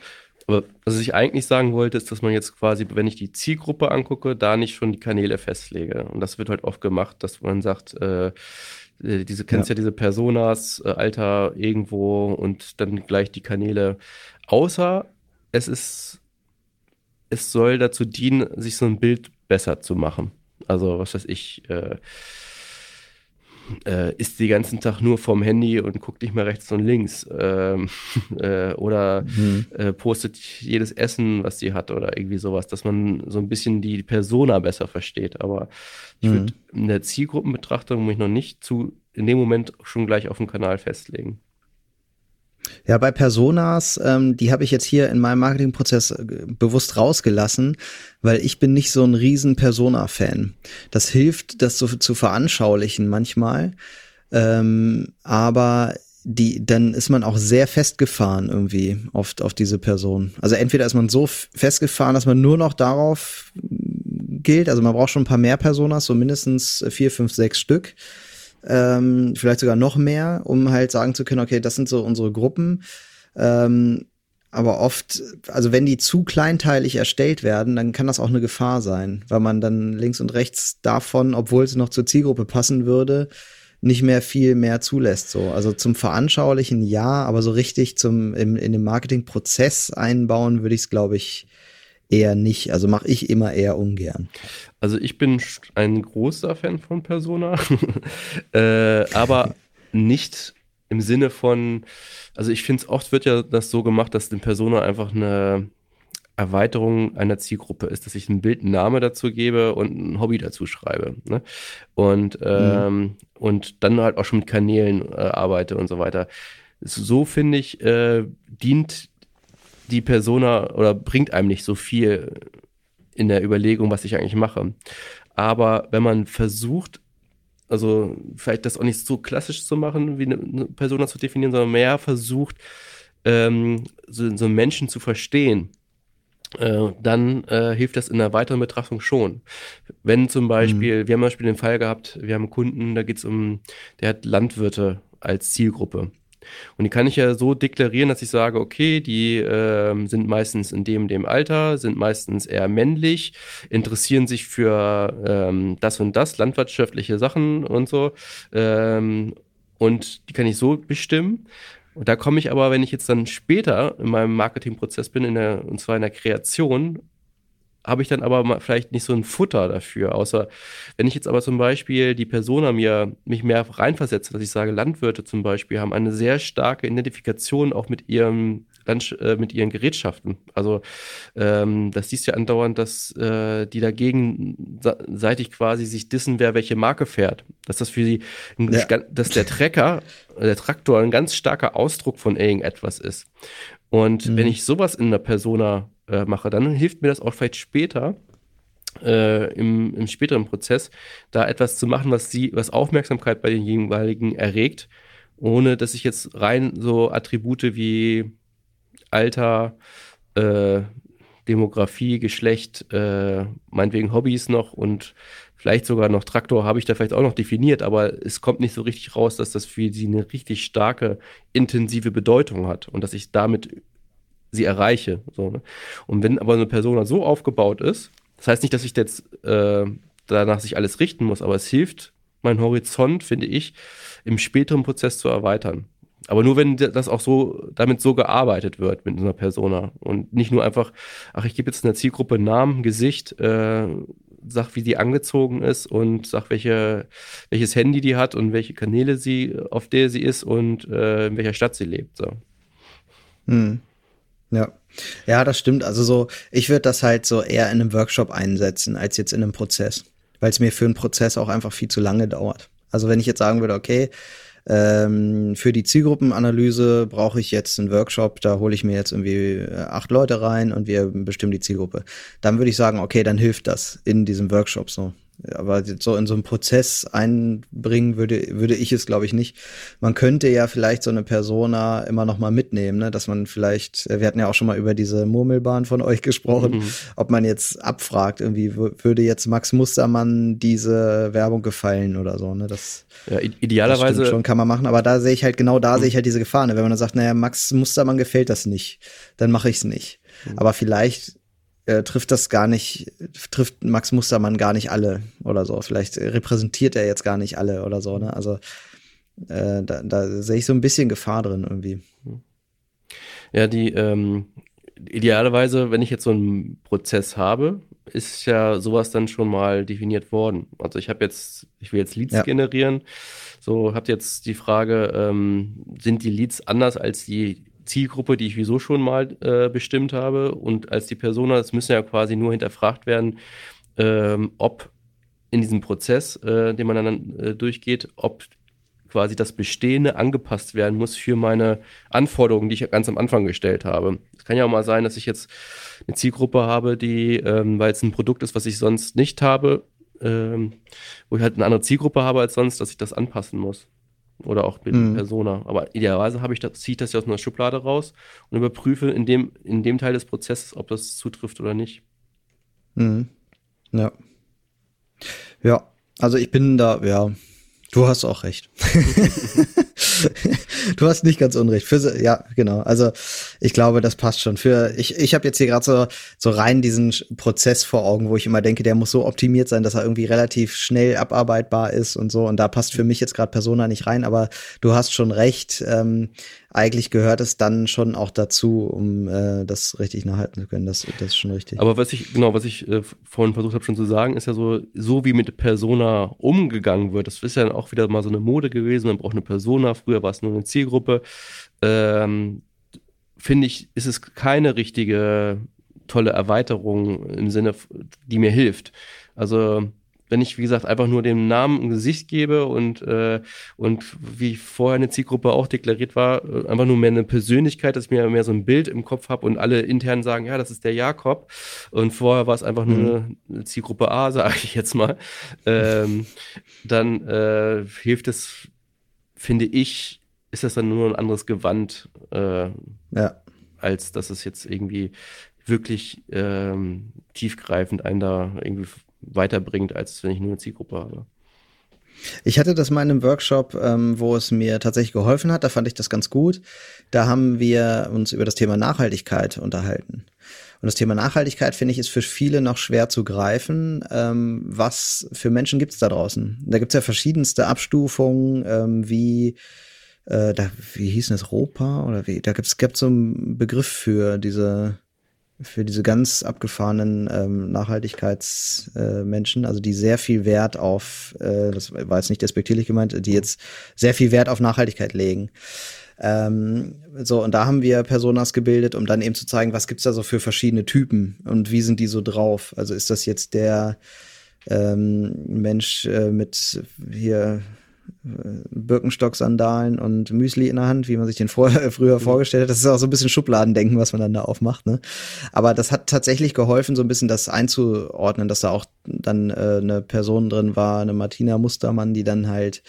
Aber was ich eigentlich sagen wollte, ist, dass man jetzt quasi, wenn ich die Zielgruppe angucke, da nicht schon die Kanäle festlege. Und das wird halt oft gemacht, dass man sagt, äh, äh, diese kennst ja, ja diese Personas, äh, Alter irgendwo und dann gleich die Kanäle. Außer es ist, es soll dazu dienen, sich so ein Bild besser zu machen. Also was weiß ich, äh, äh, ist den ganzen Tag nur vorm Handy und guckt nicht mehr rechts und links. Ähm, [LAUGHS] äh, oder mhm. äh, postet jedes Essen, was sie hat oder irgendwie sowas, dass man so ein bisschen die Persona besser versteht. Aber ich mhm. würde in der Zielgruppenbetrachtung mich noch nicht zu in dem Moment schon gleich auf dem Kanal festlegen. Ja, bei Personas, ähm, die habe ich jetzt hier in meinem Marketingprozess äh, bewusst rausgelassen, weil ich bin nicht so ein riesen Persona-Fan. Das hilft, das so zu veranschaulichen manchmal, ähm, aber die, dann ist man auch sehr festgefahren irgendwie oft auf diese Person. Also entweder ist man so festgefahren, dass man nur noch darauf gilt, also man braucht schon ein paar mehr Personas, so mindestens vier, fünf, sechs Stück ähm, vielleicht sogar noch mehr, um halt sagen zu können, okay, das sind so unsere Gruppen. Ähm, aber oft, also wenn die zu kleinteilig erstellt werden, dann kann das auch eine Gefahr sein, weil man dann links und rechts davon, obwohl es noch zur Zielgruppe passen würde, nicht mehr viel mehr zulässt. So, also zum Veranschaulichen ja, aber so richtig zum im, in den Marketingprozess einbauen würde ich es, glaube ich, eher nicht. Also mache ich immer eher ungern. Also ich bin ein großer Fan von Persona, [LAUGHS] äh, aber [LAUGHS] nicht im Sinne von, also ich finde es oft wird ja das so gemacht, dass den Persona einfach eine Erweiterung einer Zielgruppe ist, dass ich ein Bild, einen Name dazu gebe und ein Hobby dazu schreibe. Ne? Und, ähm, mhm. und dann halt auch schon mit Kanälen äh, arbeite und so weiter. So finde ich, äh, dient die Persona oder bringt einem nicht so viel in der Überlegung, was ich eigentlich mache. Aber wenn man versucht, also vielleicht das auch nicht so klassisch zu machen, wie eine Persona zu definieren, sondern mehr versucht, ähm, so, so einen Menschen zu verstehen, äh, dann äh, hilft das in der weiteren Betrachtung schon. Wenn zum Beispiel, mhm. wir haben zum Beispiel den Fall gehabt, wir haben einen Kunden, da geht es um, der hat Landwirte als Zielgruppe. Und die kann ich ja so deklarieren, dass ich sage, okay, die äh, sind meistens in dem, dem Alter, sind meistens eher männlich, interessieren sich für ähm, das und das, landwirtschaftliche Sachen und so. Ähm, und die kann ich so bestimmen. Und da komme ich aber, wenn ich jetzt dann später in meinem Marketingprozess bin, in der, und zwar in der Kreation, habe ich dann aber vielleicht nicht so ein Futter dafür. Außer wenn ich jetzt aber zum Beispiel die Persona mir mich mehr reinversetze, dass ich sage, Landwirte zum Beispiel haben eine sehr starke Identifikation auch mit ihrem Land, äh, mit ihren Gerätschaften. Also ähm, das siehst du ja andauernd, dass äh, die dagegen seitig quasi sich dissen, wer welche Marke fährt. Dass das für sie, ja. dass der Trecker, der Traktor ein ganz starker Ausdruck von irgendetwas ist. Und mhm. wenn ich sowas in einer Persona äh, mache, dann hilft mir das auch vielleicht später, äh, im, im späteren Prozess, da etwas zu machen, was sie, was Aufmerksamkeit bei den jeweiligen erregt, ohne dass ich jetzt rein so Attribute wie Alter, äh, Demografie, Geschlecht, äh, meinetwegen Hobbys noch und vielleicht sogar noch Traktor habe ich da vielleicht auch noch definiert, aber es kommt nicht so richtig raus, dass das für sie eine richtig starke, intensive Bedeutung hat und dass ich damit sie erreiche. So, ne? Und wenn aber eine Person so aufgebaut ist, das heißt nicht, dass ich jetzt äh, danach sich alles richten muss, aber es hilft, meinen Horizont, finde ich, im späteren Prozess zu erweitern. Aber nur wenn das auch so, damit so gearbeitet wird mit einer Persona und nicht nur einfach, ach, ich gebe jetzt einer Zielgruppe Namen, Gesicht, äh, sag, wie sie angezogen ist und sag, welche, welches Handy die hat und welche Kanäle sie, auf der sie ist und äh, in welcher Stadt sie lebt. So. Hm. Ja. Ja, das stimmt. Also so, ich würde das halt so eher in einem Workshop einsetzen, als jetzt in einem Prozess. Weil es mir für einen Prozess auch einfach viel zu lange dauert. Also wenn ich jetzt sagen würde, okay, ähm, für die Zielgruppenanalyse brauche ich jetzt einen Workshop, da hole ich mir jetzt irgendwie äh, acht Leute rein und wir bestimmen die Zielgruppe. Dann würde ich sagen, okay, dann hilft das in diesem Workshop so aber so in so einen Prozess einbringen würde, würde ich es, glaube ich, nicht. Man könnte ja vielleicht so eine Persona immer noch mal mitnehmen, ne? dass man vielleicht, wir hatten ja auch schon mal über diese Murmelbahn von euch gesprochen, mhm. ob man jetzt abfragt, irgendwie würde jetzt Max Mustermann diese Werbung gefallen oder so, ne? Das, ja, idealerweise das schon kann man machen, aber da sehe ich halt genau da mhm. sehe ich halt diese Gefahr, ne? wenn man dann sagt, naja, Max Mustermann gefällt das nicht, dann mache ich es nicht. Mhm. Aber vielleicht äh, trifft das gar nicht, trifft Max Mustermann gar nicht alle oder so. Vielleicht repräsentiert er jetzt gar nicht alle oder so, ne? Also äh, da, da sehe ich so ein bisschen Gefahr drin irgendwie. Ja, die ähm, idealerweise, wenn ich jetzt so einen Prozess habe, ist ja sowas dann schon mal definiert worden. Also ich habe jetzt, ich will jetzt Leads ja. generieren. So, habt jetzt die Frage, ähm, sind die Leads anders als die Zielgruppe, die ich wieso schon mal äh, bestimmt habe. Und als die Persona, es müssen ja quasi nur hinterfragt werden, ähm, ob in diesem Prozess, äh, den man dann äh, durchgeht, ob quasi das Bestehende angepasst werden muss für meine Anforderungen, die ich ganz am Anfang gestellt habe. Es kann ja auch mal sein, dass ich jetzt eine Zielgruppe habe, die, ähm, weil es ein Produkt ist, was ich sonst nicht habe, ähm, wo ich halt eine andere Zielgruppe habe als sonst, dass ich das anpassen muss. Oder auch mit mhm. Persona. Aber idealerweise habe ich das, ziehe ich das ja aus einer Schublade raus und überprüfe in dem, in dem Teil des Prozesses, ob das zutrifft oder nicht. Mhm. Ja. Ja, also ich bin da, ja, du hast auch recht. [LAUGHS] du hast nicht ganz unrecht. Für, ja, genau. Also ich glaube, das passt schon. Für ich, ich habe jetzt hier gerade so so rein diesen Prozess vor Augen, wo ich immer denke, der muss so optimiert sein, dass er irgendwie relativ schnell abarbeitbar ist und so. Und da passt für mich jetzt gerade Persona nicht rein. Aber du hast schon recht. Ähm, eigentlich gehört es dann schon auch dazu, um äh, das richtig nachhalten zu können. Das, das ist schon richtig. Aber was ich, genau, was ich äh, vorhin versucht habe schon zu sagen, ist ja so, so wie mit Persona umgegangen wird. Das ist ja auch wieder mal so eine Mode gewesen. Man braucht eine Persona. Früher war es nur eine Zielgruppe. Ähm, Finde ich, ist es keine richtige tolle Erweiterung im Sinne, die mir hilft. Also wenn ich, wie gesagt, einfach nur dem Namen ein Gesicht gebe und, äh, und wie vorher eine Zielgruppe auch deklariert war, äh, einfach nur mehr eine Persönlichkeit, dass ich mir mehr so ein Bild im Kopf habe und alle intern sagen, ja, das ist der Jakob. Und vorher war es einfach mhm. nur eine Zielgruppe A, [LAUGHS] sage ich jetzt mal. Ähm, dann äh, hilft es, finde ich, ist das dann nur ein anderes Gewand, äh, ja. als dass es jetzt irgendwie wirklich ähm, tiefgreifend einen da irgendwie weiterbringt, als wenn ich nur eine Zielgruppe habe. Ich hatte das mal in einem Workshop, ähm, wo es mir tatsächlich geholfen hat. Da fand ich das ganz gut. Da haben wir uns über das Thema Nachhaltigkeit unterhalten. Und das Thema Nachhaltigkeit, finde ich, ist für viele noch schwer zu greifen. Ähm, was für Menschen gibt es da draußen? Da gibt es ja verschiedenste Abstufungen, ähm, wie äh, da, wie hieß das, Ropa oder wie? Da gibt es so einen Begriff für diese für diese ganz abgefahrenen ähm, Nachhaltigkeitsmenschen, äh, also die sehr viel Wert auf, äh, das war jetzt nicht despektierlich gemeint, die jetzt sehr viel Wert auf Nachhaltigkeit legen. Ähm, so, und da haben wir Personas gebildet, um dann eben zu zeigen, was gibt's da so für verschiedene Typen und wie sind die so drauf. Also ist das jetzt der ähm, Mensch äh, mit hier Birkenstock-Sandalen und Müsli in der Hand, wie man sich den vorher, [LAUGHS] früher mhm. vorgestellt hat. Das ist auch so ein bisschen Schubladendenken, was man dann da aufmacht. Ne? Aber das hat tatsächlich geholfen, so ein bisschen das einzuordnen, dass da auch dann äh, eine Person drin war, eine Martina Mustermann, die dann halt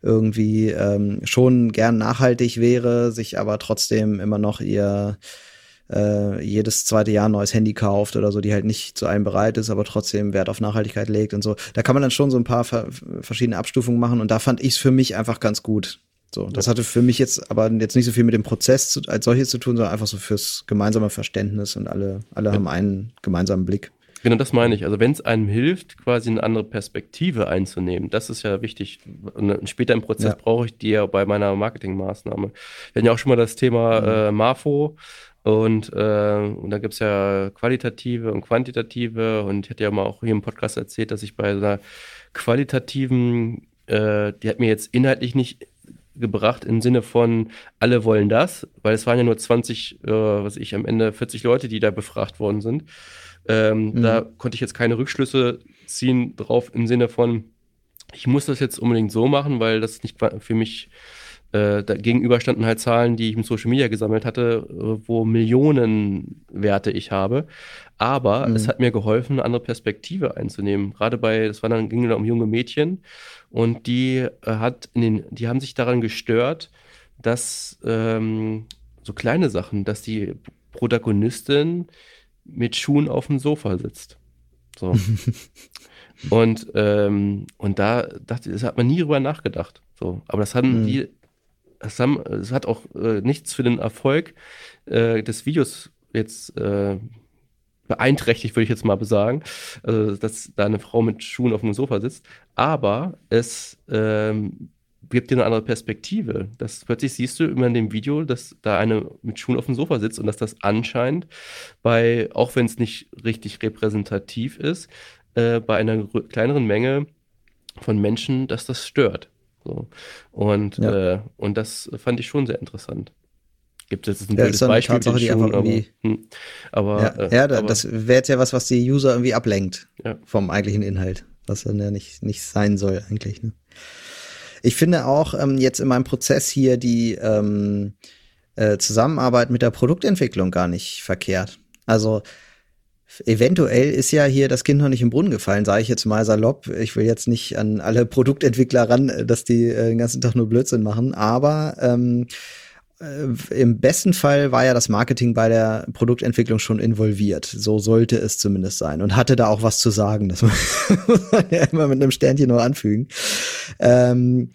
irgendwie ähm, schon gern nachhaltig wäre, sich aber trotzdem immer noch ihr äh, jedes zweite Jahr ein neues Handy kauft oder so, die halt nicht zu einem bereit ist, aber trotzdem Wert auf Nachhaltigkeit legt und so. Da kann man dann schon so ein paar ver verschiedene Abstufungen machen und da fand ich es für mich einfach ganz gut. So, das hatte für mich jetzt aber jetzt nicht so viel mit dem Prozess zu, als solches zu tun, sondern einfach so fürs gemeinsame Verständnis und alle, alle ja. haben einen gemeinsamen Blick. Genau, das meine ich. Also wenn es einem hilft, quasi eine andere Perspektive einzunehmen, das ist ja wichtig. Und später im Prozess ja. brauche ich die ja bei meiner Marketingmaßnahme. Wir hatten ja auch schon mal das Thema mhm. äh, Marfo. Und, äh, und da gibt es ja qualitative und quantitative. Und ich hatte ja mal auch hier im Podcast erzählt, dass ich bei einer qualitativen, äh, die hat mir jetzt inhaltlich nicht gebracht im Sinne von, alle wollen das, weil es waren ja nur 20, äh, was ich, am Ende 40 Leute, die da befragt worden sind. Ähm, mhm. Da konnte ich jetzt keine Rückschlüsse ziehen drauf im Sinne von, ich muss das jetzt unbedingt so machen, weil das nicht für mich äh, gegenüber standen halt Zahlen, die ich im Social Media gesammelt hatte, äh, wo Millionen Werte ich habe. Aber mhm. es hat mir geholfen, eine andere Perspektive einzunehmen. Gerade bei, das war dann, ging dann um junge Mädchen und die äh, hat in den, die haben sich daran gestört, dass ähm, so kleine Sachen, dass die Protagonistin mit Schuhen auf dem Sofa sitzt. So. [LAUGHS] und, ähm, und da dachte, das hat man nie drüber nachgedacht. So. Aber das haben mhm. die, das, haben, das hat auch äh, nichts für den Erfolg äh, des Videos jetzt äh, beeinträchtigt, würde ich jetzt mal sagen, also, dass da eine Frau mit Schuhen auf dem Sofa sitzt. Aber es ähm, gibt dir eine andere Perspektive. Das plötzlich siehst du immer in dem Video, dass da eine mit Schuhen auf dem Sofa sitzt und dass das anscheinend bei, auch wenn es nicht richtig repräsentativ ist, äh, bei einer kleineren Menge von Menschen, dass das stört. So. Und, ja. äh, und das fand ich schon sehr interessant. Gibt es jetzt ein ja, blödes Beispiel? Tatsache, die einfach aber, hm, aber, ja, äh, ja aber, das wäre jetzt ja was, was die User irgendwie ablenkt ja. vom eigentlichen Inhalt, was dann ja nicht, nicht sein soll eigentlich. Ne? Ich finde auch ähm, jetzt in meinem Prozess hier die ähm, äh, Zusammenarbeit mit der Produktentwicklung gar nicht verkehrt. Also eventuell ist ja hier das Kind noch nicht im Brunnen gefallen, sage ich jetzt mal salopp. Ich will jetzt nicht an alle Produktentwickler ran, dass die äh, den ganzen Tag nur Blödsinn machen, aber ähm, äh, im besten Fall war ja das Marketing bei der Produktentwicklung schon involviert. So sollte es zumindest sein und hatte da auch was zu sagen. Das [LAUGHS] muss man ja immer mit einem Sternchen nur anfügen. Ähm,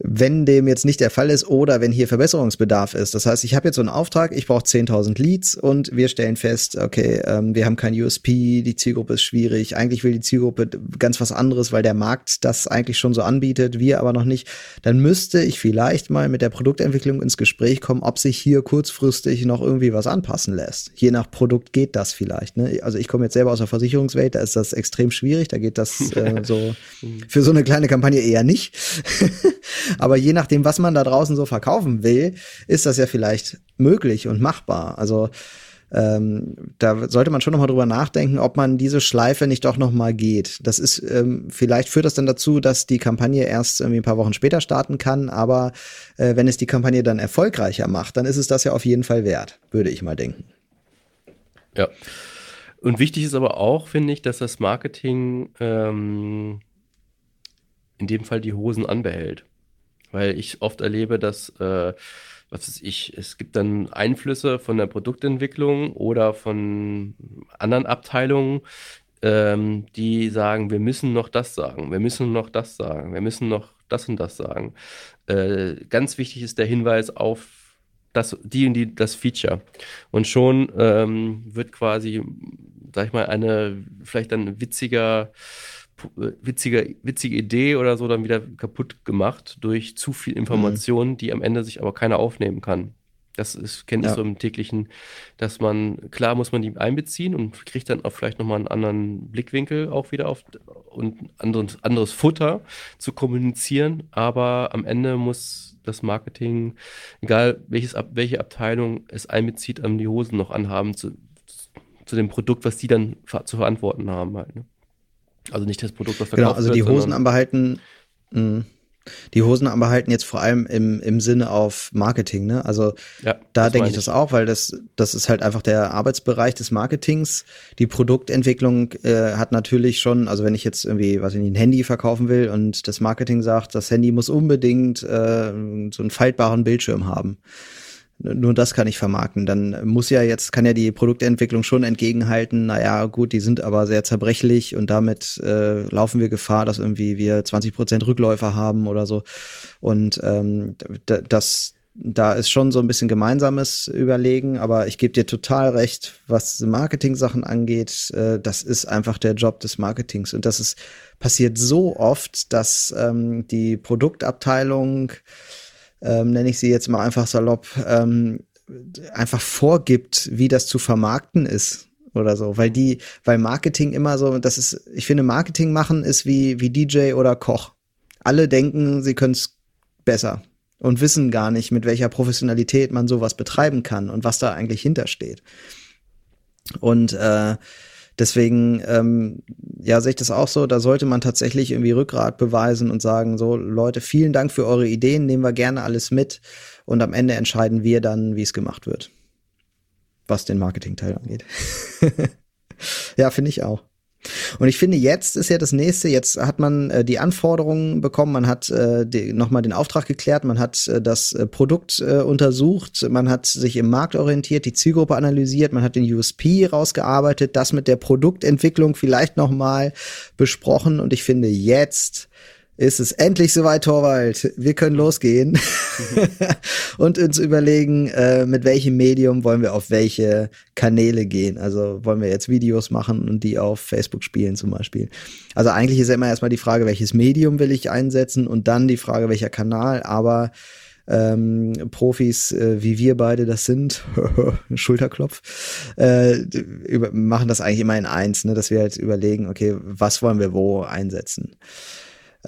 wenn dem jetzt nicht der Fall ist oder wenn hier Verbesserungsbedarf ist. Das heißt, ich habe jetzt so einen Auftrag, ich brauche 10.000 Leads und wir stellen fest, okay, ähm, wir haben kein USP, die Zielgruppe ist schwierig, eigentlich will die Zielgruppe ganz was anderes, weil der Markt das eigentlich schon so anbietet, wir aber noch nicht. Dann müsste ich vielleicht mal mit der Produktentwicklung ins Gespräch kommen, ob sich hier kurzfristig noch irgendwie was anpassen lässt. Je nach Produkt geht das vielleicht. Ne? Also ich komme jetzt selber aus der Versicherungswelt, da ist das extrem schwierig, da geht das äh, [LAUGHS] so für so eine kleine Kampagne eher nicht. [LAUGHS] Aber je nachdem, was man da draußen so verkaufen will, ist das ja vielleicht möglich und machbar. Also ähm, da sollte man schon noch mal drüber nachdenken, ob man diese Schleife nicht doch noch mal geht. Das ist ähm, vielleicht führt das dann dazu, dass die Kampagne erst irgendwie ein paar Wochen später starten kann. Aber äh, wenn es die Kampagne dann erfolgreicher macht, dann ist es das ja auf jeden Fall wert, würde ich mal denken. Ja. Und wichtig ist aber auch, finde ich, dass das Marketing ähm, in dem Fall die Hosen anbehält. Weil ich oft erlebe, dass, äh, was weiß ich, es gibt dann Einflüsse von der Produktentwicklung oder von anderen Abteilungen, ähm, die sagen, wir müssen noch das sagen, wir müssen noch das sagen, wir müssen noch das und das sagen. Äh, ganz wichtig ist der Hinweis auf das, die und die, das Feature. Und schon ähm, wird quasi, sag ich mal, eine, vielleicht ein witziger witzige, witzige Idee oder so dann wieder kaputt gemacht durch zu viel Informationen, mhm. die am Ende sich aber keiner aufnehmen kann. Das ist, kennt ja. so im täglichen, dass man, klar muss man die einbeziehen und kriegt dann auch vielleicht nochmal einen anderen Blickwinkel auch wieder auf und anderes, anderes Futter zu kommunizieren, aber am Ende muss das Marketing, egal welches, welche Abteilung es einbezieht, an die Hosen noch anhaben zu, zu dem Produkt, was die dann zu verantworten haben halt. Ne? Also nicht das Produkt, was verkauft Genau, also die wird, Hosen anbehalten, mh, die Hosen anbehalten jetzt vor allem im, im Sinne auf Marketing, ne? Also ja, da denke ich das auch, weil das, das ist halt einfach der Arbeitsbereich des Marketings. Die Produktentwicklung äh, hat natürlich schon, also wenn ich jetzt irgendwie, was ich nicht, ein Handy verkaufen will und das Marketing sagt, das Handy muss unbedingt äh, so einen faltbaren Bildschirm haben nur das kann ich vermarkten. Dann muss ja jetzt, kann ja die Produktentwicklung schon entgegenhalten, naja, gut, die sind aber sehr zerbrechlich und damit äh, laufen wir Gefahr, dass irgendwie wir 20 Prozent Rückläufer haben oder so. Und ähm, das, da ist schon so ein bisschen gemeinsames Überlegen, aber ich gebe dir total recht, was Marketing-Sachen angeht. Äh, das ist einfach der Job des Marketings. Und das ist passiert so oft, dass ähm, die Produktabteilung, ähm, nenne ich sie jetzt mal einfach salopp, ähm, einfach vorgibt, wie das zu vermarkten ist oder so, weil die, weil Marketing immer so, das ist, ich finde, Marketing machen ist wie, wie DJ oder Koch. Alle denken, sie können es besser und wissen gar nicht, mit welcher Professionalität man sowas betreiben kann und was da eigentlich hintersteht. Und äh, deswegen, ähm, ja, sehe ich das auch so, da sollte man tatsächlich irgendwie Rückgrat beweisen und sagen, so Leute, vielen Dank für eure Ideen, nehmen wir gerne alles mit und am Ende entscheiden wir dann, wie es gemacht wird was den Marketingteil angeht. [LAUGHS] ja, finde ich auch. Und ich finde, jetzt ist ja das nächste, jetzt hat man äh, die Anforderungen bekommen, man hat äh, nochmal den Auftrag geklärt, man hat äh, das äh, Produkt äh, untersucht, man hat sich im Markt orientiert, die Zielgruppe analysiert, man hat den USP rausgearbeitet, das mit der Produktentwicklung vielleicht nochmal besprochen. Und ich finde, jetzt ist es endlich soweit, Torwald. Wir können losgehen [LAUGHS] und uns überlegen, äh, mit welchem Medium wollen wir auf welche Kanäle gehen. Also wollen wir jetzt Videos machen und die auf Facebook spielen zum Beispiel. Also eigentlich ist ja immer erstmal die Frage, welches Medium will ich einsetzen und dann die Frage, welcher Kanal. Aber ähm, Profis, äh, wie wir beide das sind, [LAUGHS] Schulterklopf, äh, über, machen das eigentlich immer in eins, ne? dass wir halt überlegen, okay, was wollen wir wo einsetzen.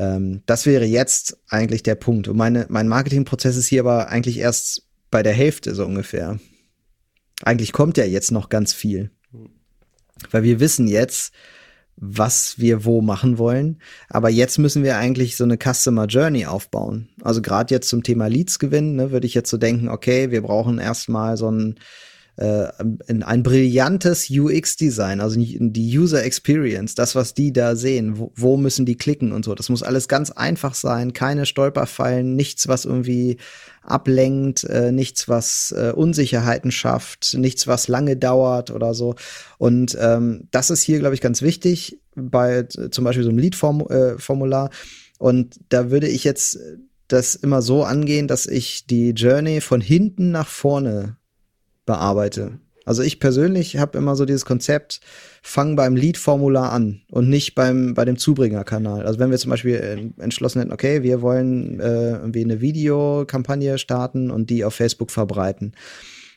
Ähm, das wäre jetzt eigentlich der Punkt. Und meine, mein Marketingprozess ist hier aber eigentlich erst bei der Hälfte so ungefähr. Eigentlich kommt ja jetzt noch ganz viel. Weil wir wissen jetzt, was wir wo machen wollen. Aber jetzt müssen wir eigentlich so eine Customer Journey aufbauen. Also gerade jetzt zum Thema Leads gewinnen, ne, würde ich jetzt so denken, okay, wir brauchen erstmal so ein äh, ein brillantes UX-Design, also die User Experience, das, was die da sehen, wo, wo, müssen die klicken und so. Das muss alles ganz einfach sein, keine Stolperfallen, nichts, was irgendwie ablenkt, äh, nichts, was äh, Unsicherheiten schafft, nichts, was lange dauert oder so. Und ähm, das ist hier, glaube ich, ganz wichtig bei zum Beispiel so einem Lead-Formular. Äh, und da würde ich jetzt das immer so angehen, dass ich die Journey von hinten nach vorne bearbeite. Also ich persönlich habe immer so dieses Konzept, fang beim Lead-Formular an und nicht beim bei dem Zubringerkanal. Also wenn wir zum Beispiel äh, entschlossen hätten, okay, wir wollen äh, irgendwie eine Videokampagne starten und die auf Facebook verbreiten,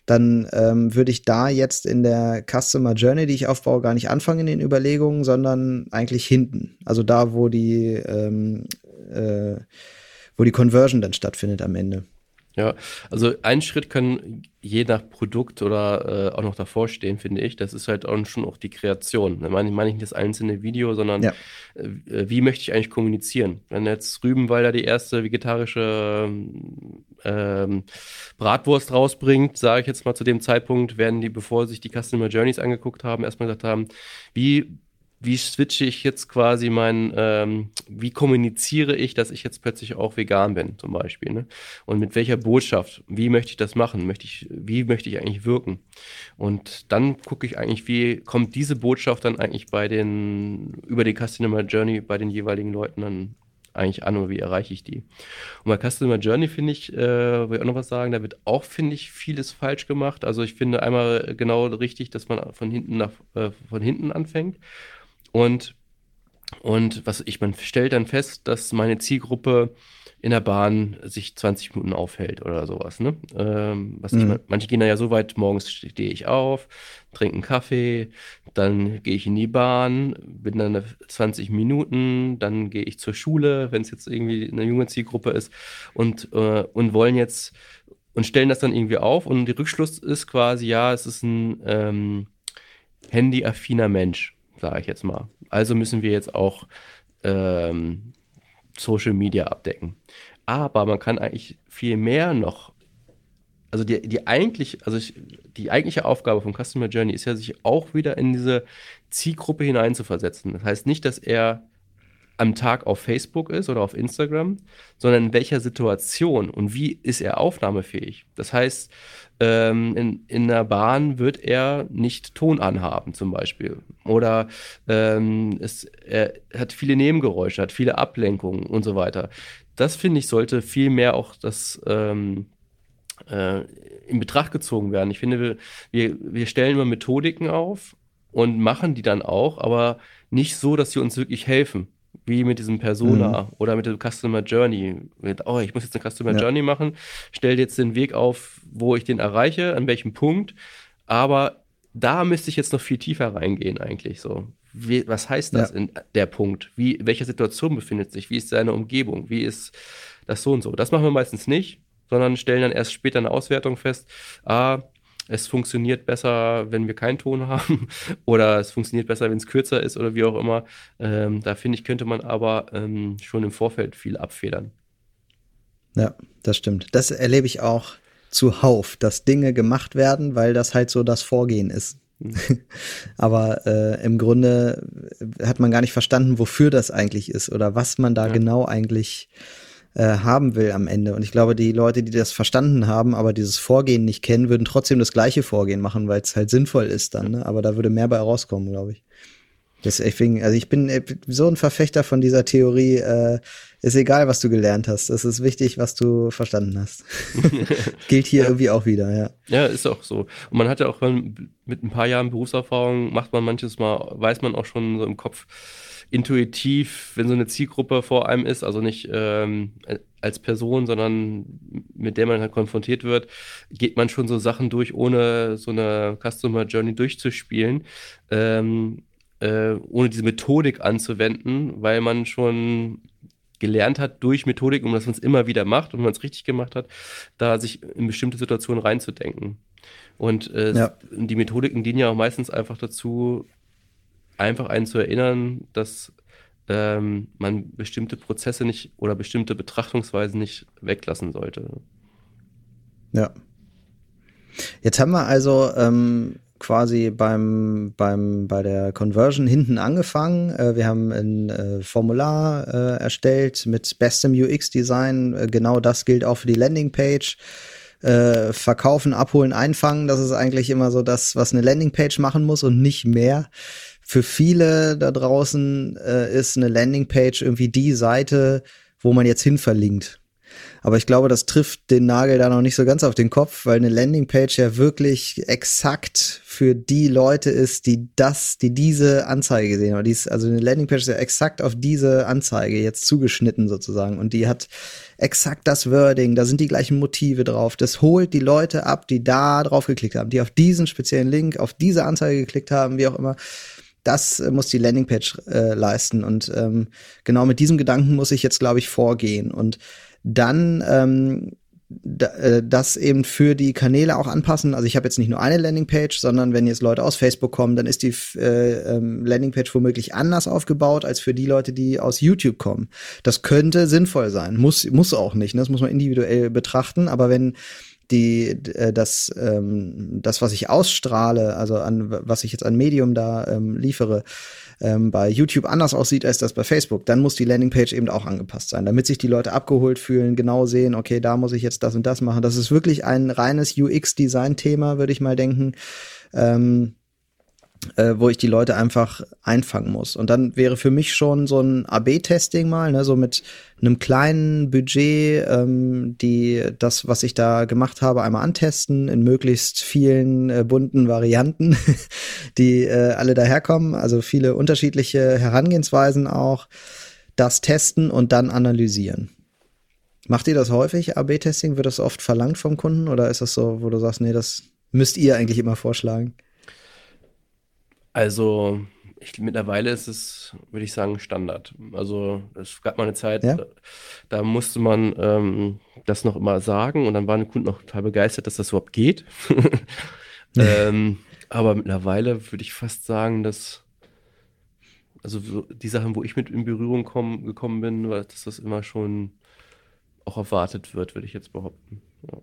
dann ähm, würde ich da jetzt in der Customer Journey, die ich aufbaue, gar nicht anfangen in den Überlegungen, sondern eigentlich hinten. Also da, wo die ähm, äh, wo die Conversion dann stattfindet am Ende. Ja, also ein Schritt kann je nach Produkt oder äh, auch noch davor stehen, finde ich. Das ist halt auch schon auch die Kreation. Da meine, meine ich nicht das einzelne Video, sondern ja. äh, wie möchte ich eigentlich kommunizieren? Wenn jetzt Rübenwalder die erste vegetarische ähm, Bratwurst rausbringt, sage ich jetzt mal zu dem Zeitpunkt, werden die, bevor sich die Customer Journeys angeguckt haben, erstmal gesagt haben, wie wie switche ich jetzt quasi mein, ähm, wie kommuniziere ich, dass ich jetzt plötzlich auch vegan bin, zum Beispiel. Ne? Und mit welcher Botschaft, wie möchte ich das machen? Möchte ich, wie möchte ich eigentlich wirken? Und dann gucke ich eigentlich, wie kommt diese Botschaft dann eigentlich bei den, über die Customer Journey bei den jeweiligen Leuten dann eigentlich an und wie erreiche ich die? Und bei Customer Journey finde ich, äh, will ich auch noch was sagen, da wird auch, finde ich, vieles falsch gemacht. Also ich finde einmal genau richtig, dass man von hinten nach, äh, von hinten anfängt und, und was ich, man stellt dann fest, dass meine Zielgruppe in der Bahn sich 20 Minuten aufhält oder sowas. Ne? Ähm, was mhm. ich, manche gehen da ja so weit, morgens stehe ich auf, trinke einen Kaffee, dann gehe ich in die Bahn, bin dann 20 Minuten, dann gehe ich zur Schule, wenn es jetzt irgendwie eine junge Zielgruppe ist und, äh, und wollen jetzt und stellen das dann irgendwie auf und der Rückschluss ist quasi, ja, es ist ein ähm, handyaffiner Mensch sage ich jetzt mal. Also müssen wir jetzt auch ähm, Social Media abdecken. Aber man kann eigentlich viel mehr noch. Also die, die eigentlich, also ich, die eigentliche Aufgabe von Customer Journey ist ja, sich auch wieder in diese Zielgruppe hineinzuversetzen. Das heißt nicht, dass er am Tag auf Facebook ist oder auf Instagram, sondern in welcher Situation und wie ist er aufnahmefähig. Das heißt, ähm, in, in der Bahn wird er nicht Ton anhaben zum Beispiel. Oder ähm, es, er hat viele Nebengeräusche, hat viele Ablenkungen und so weiter. Das finde ich sollte viel mehr auch das, ähm, äh, in Betracht gezogen werden. Ich finde, wir, wir, wir stellen immer Methodiken auf und machen die dann auch, aber nicht so, dass sie uns wirklich helfen. Wie mit diesem Persona mhm. oder mit dem Customer Journey. Mit, oh, ich muss jetzt eine Customer ja. Journey machen, stell jetzt den Weg auf, wo ich den erreiche, an welchem Punkt. Aber da müsste ich jetzt noch viel tiefer reingehen, eigentlich so. Wie, was heißt das ja. in der Punkt? Wie, welche Situation befindet sich? Wie ist seine Umgebung? Wie ist das so und so? Das machen wir meistens nicht, sondern stellen dann erst später eine Auswertung fest. Ah, es funktioniert besser, wenn wir keinen Ton haben [LAUGHS] oder es funktioniert besser, wenn es kürzer ist oder wie auch immer. Ähm, da finde ich, könnte man aber ähm, schon im Vorfeld viel abfedern. Ja, das stimmt. Das erlebe ich auch zuhauf, dass Dinge gemacht werden, weil das halt so das Vorgehen ist. Mhm. [LAUGHS] aber äh, im Grunde hat man gar nicht verstanden, wofür das eigentlich ist oder was man da ja. genau eigentlich äh, haben will am Ende. Und ich glaube, die Leute, die das verstanden haben, aber dieses Vorgehen nicht kennen, würden trotzdem das gleiche Vorgehen machen, weil es halt sinnvoll ist dann. Ne? Aber da würde mehr bei rauskommen, glaube ich. Deswegen, also ich bin äh, so ein Verfechter von dieser Theorie, äh, ist egal, was du gelernt hast. Es ist wichtig, was du verstanden hast. [LAUGHS] [LAUGHS] Gilt hier ja. irgendwie auch wieder, ja. Ja, ist auch so. Und man hat ja auch mit ein paar Jahren Berufserfahrung, macht man manches Mal, weiß man auch schon so im Kopf, intuitiv, wenn so eine Zielgruppe vor einem ist, also nicht ähm, als Person, sondern mit der man halt konfrontiert wird, geht man schon so Sachen durch, ohne so eine Customer Journey durchzuspielen, ähm, äh, ohne diese Methodik anzuwenden, weil man schon gelernt hat durch Methodik, um dass man es immer wieder macht und wenn man es richtig gemacht hat, da sich in bestimmte Situationen reinzudenken. Und äh, ja. die Methodiken dienen ja auch meistens einfach dazu, einfach einen zu erinnern, dass ähm, man bestimmte Prozesse nicht oder bestimmte Betrachtungsweisen nicht weglassen sollte. Ja. Jetzt haben wir also ähm, quasi beim, beim, bei der Conversion hinten angefangen. Äh, wir haben ein äh, Formular äh, erstellt mit bestem UX-Design. Äh, genau das gilt auch für die Landingpage. Äh, verkaufen, abholen, einfangen, das ist eigentlich immer so das, was eine Landingpage machen muss und nicht mehr für viele da draußen äh, ist eine Landingpage irgendwie die Seite, wo man jetzt hin verlinkt. Aber ich glaube, das trifft den Nagel da noch nicht so ganz auf den Kopf, weil eine Landingpage ja wirklich exakt für die Leute ist, die das, die diese Anzeige sehen. Oder dies, also eine Landingpage ist ja exakt auf diese Anzeige jetzt zugeschnitten sozusagen. Und die hat exakt das Wording, da sind die gleichen Motive drauf. Das holt die Leute ab, die da drauf geklickt haben, die auf diesen speziellen Link, auf diese Anzeige geklickt haben, wie auch immer das äh, muss die Landingpage äh, leisten. Und ähm, genau mit diesem Gedanken muss ich jetzt, glaube ich, vorgehen. Und dann ähm, äh, das eben für die Kanäle auch anpassen. Also ich habe jetzt nicht nur eine Landingpage, sondern wenn jetzt Leute aus Facebook kommen, dann ist die äh, ähm, Landingpage womöglich anders aufgebaut als für die Leute, die aus YouTube kommen. Das könnte sinnvoll sein, muss muss auch nicht. Ne? Das muss man individuell betrachten. Aber wenn die, äh, das, ähm, das, was ich ausstrahle, also an was ich jetzt an Medium da ähm, liefere, ähm, bei YouTube anders aussieht als das bei Facebook, dann muss die Landingpage eben auch angepasst sein, damit sich die Leute abgeholt fühlen, genau sehen, okay, da muss ich jetzt das und das machen. Das ist wirklich ein reines UX-Design-Thema, würde ich mal denken. Ähm, äh, wo ich die Leute einfach einfangen muss. Und dann wäre für mich schon so ein AB-Testing mal, ne, so mit einem kleinen Budget, ähm, die das, was ich da gemacht habe, einmal antesten in möglichst vielen äh, bunten Varianten, [LAUGHS] die äh, alle daherkommen. Also viele unterschiedliche Herangehensweisen auch. Das testen und dann analysieren. Macht ihr das häufig, AB-Testing? Wird das oft verlangt vom Kunden oder ist das so, wo du sagst, nee, das müsst ihr eigentlich immer vorschlagen? Also, ich, mittlerweile ist es, würde ich sagen, Standard. Also, es gab mal eine Zeit, ja? da, da, musste man ähm, das noch immer sagen und dann waren die Kunden noch total begeistert, dass das überhaupt geht. [LAUGHS] ähm, aber mittlerweile würde ich fast sagen, dass, also die Sachen, wo ich mit in Berührung komm, gekommen bin, dass das immer schon auch erwartet wird, würde ich jetzt behaupten. Ja.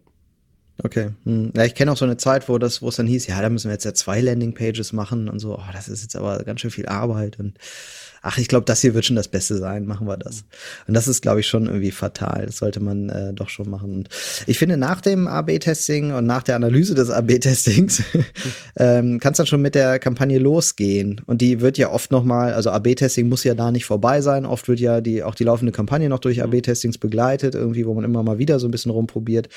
Okay. Hm. Ja, ich kenne auch so eine Zeit, wo das, wo es dann hieß, ja, da müssen wir jetzt ja zwei Landingpages machen und so. Oh, das ist jetzt aber ganz schön viel Arbeit und ach, ich glaube, das hier wird schon das Beste sein, machen wir das. Und das ist, glaube ich, schon irgendwie fatal. Das sollte man äh, doch schon machen. Und ich finde, nach dem AB-Testing und nach der Analyse des AB-Testings [LAUGHS] ähm, kann es dann schon mit der Kampagne losgehen. Und die wird ja oft nochmal, also AB-Testing muss ja da nicht vorbei sein. Oft wird ja die auch die laufende Kampagne noch durch AB-Testings begleitet, irgendwie, wo man immer mal wieder so ein bisschen rumprobiert.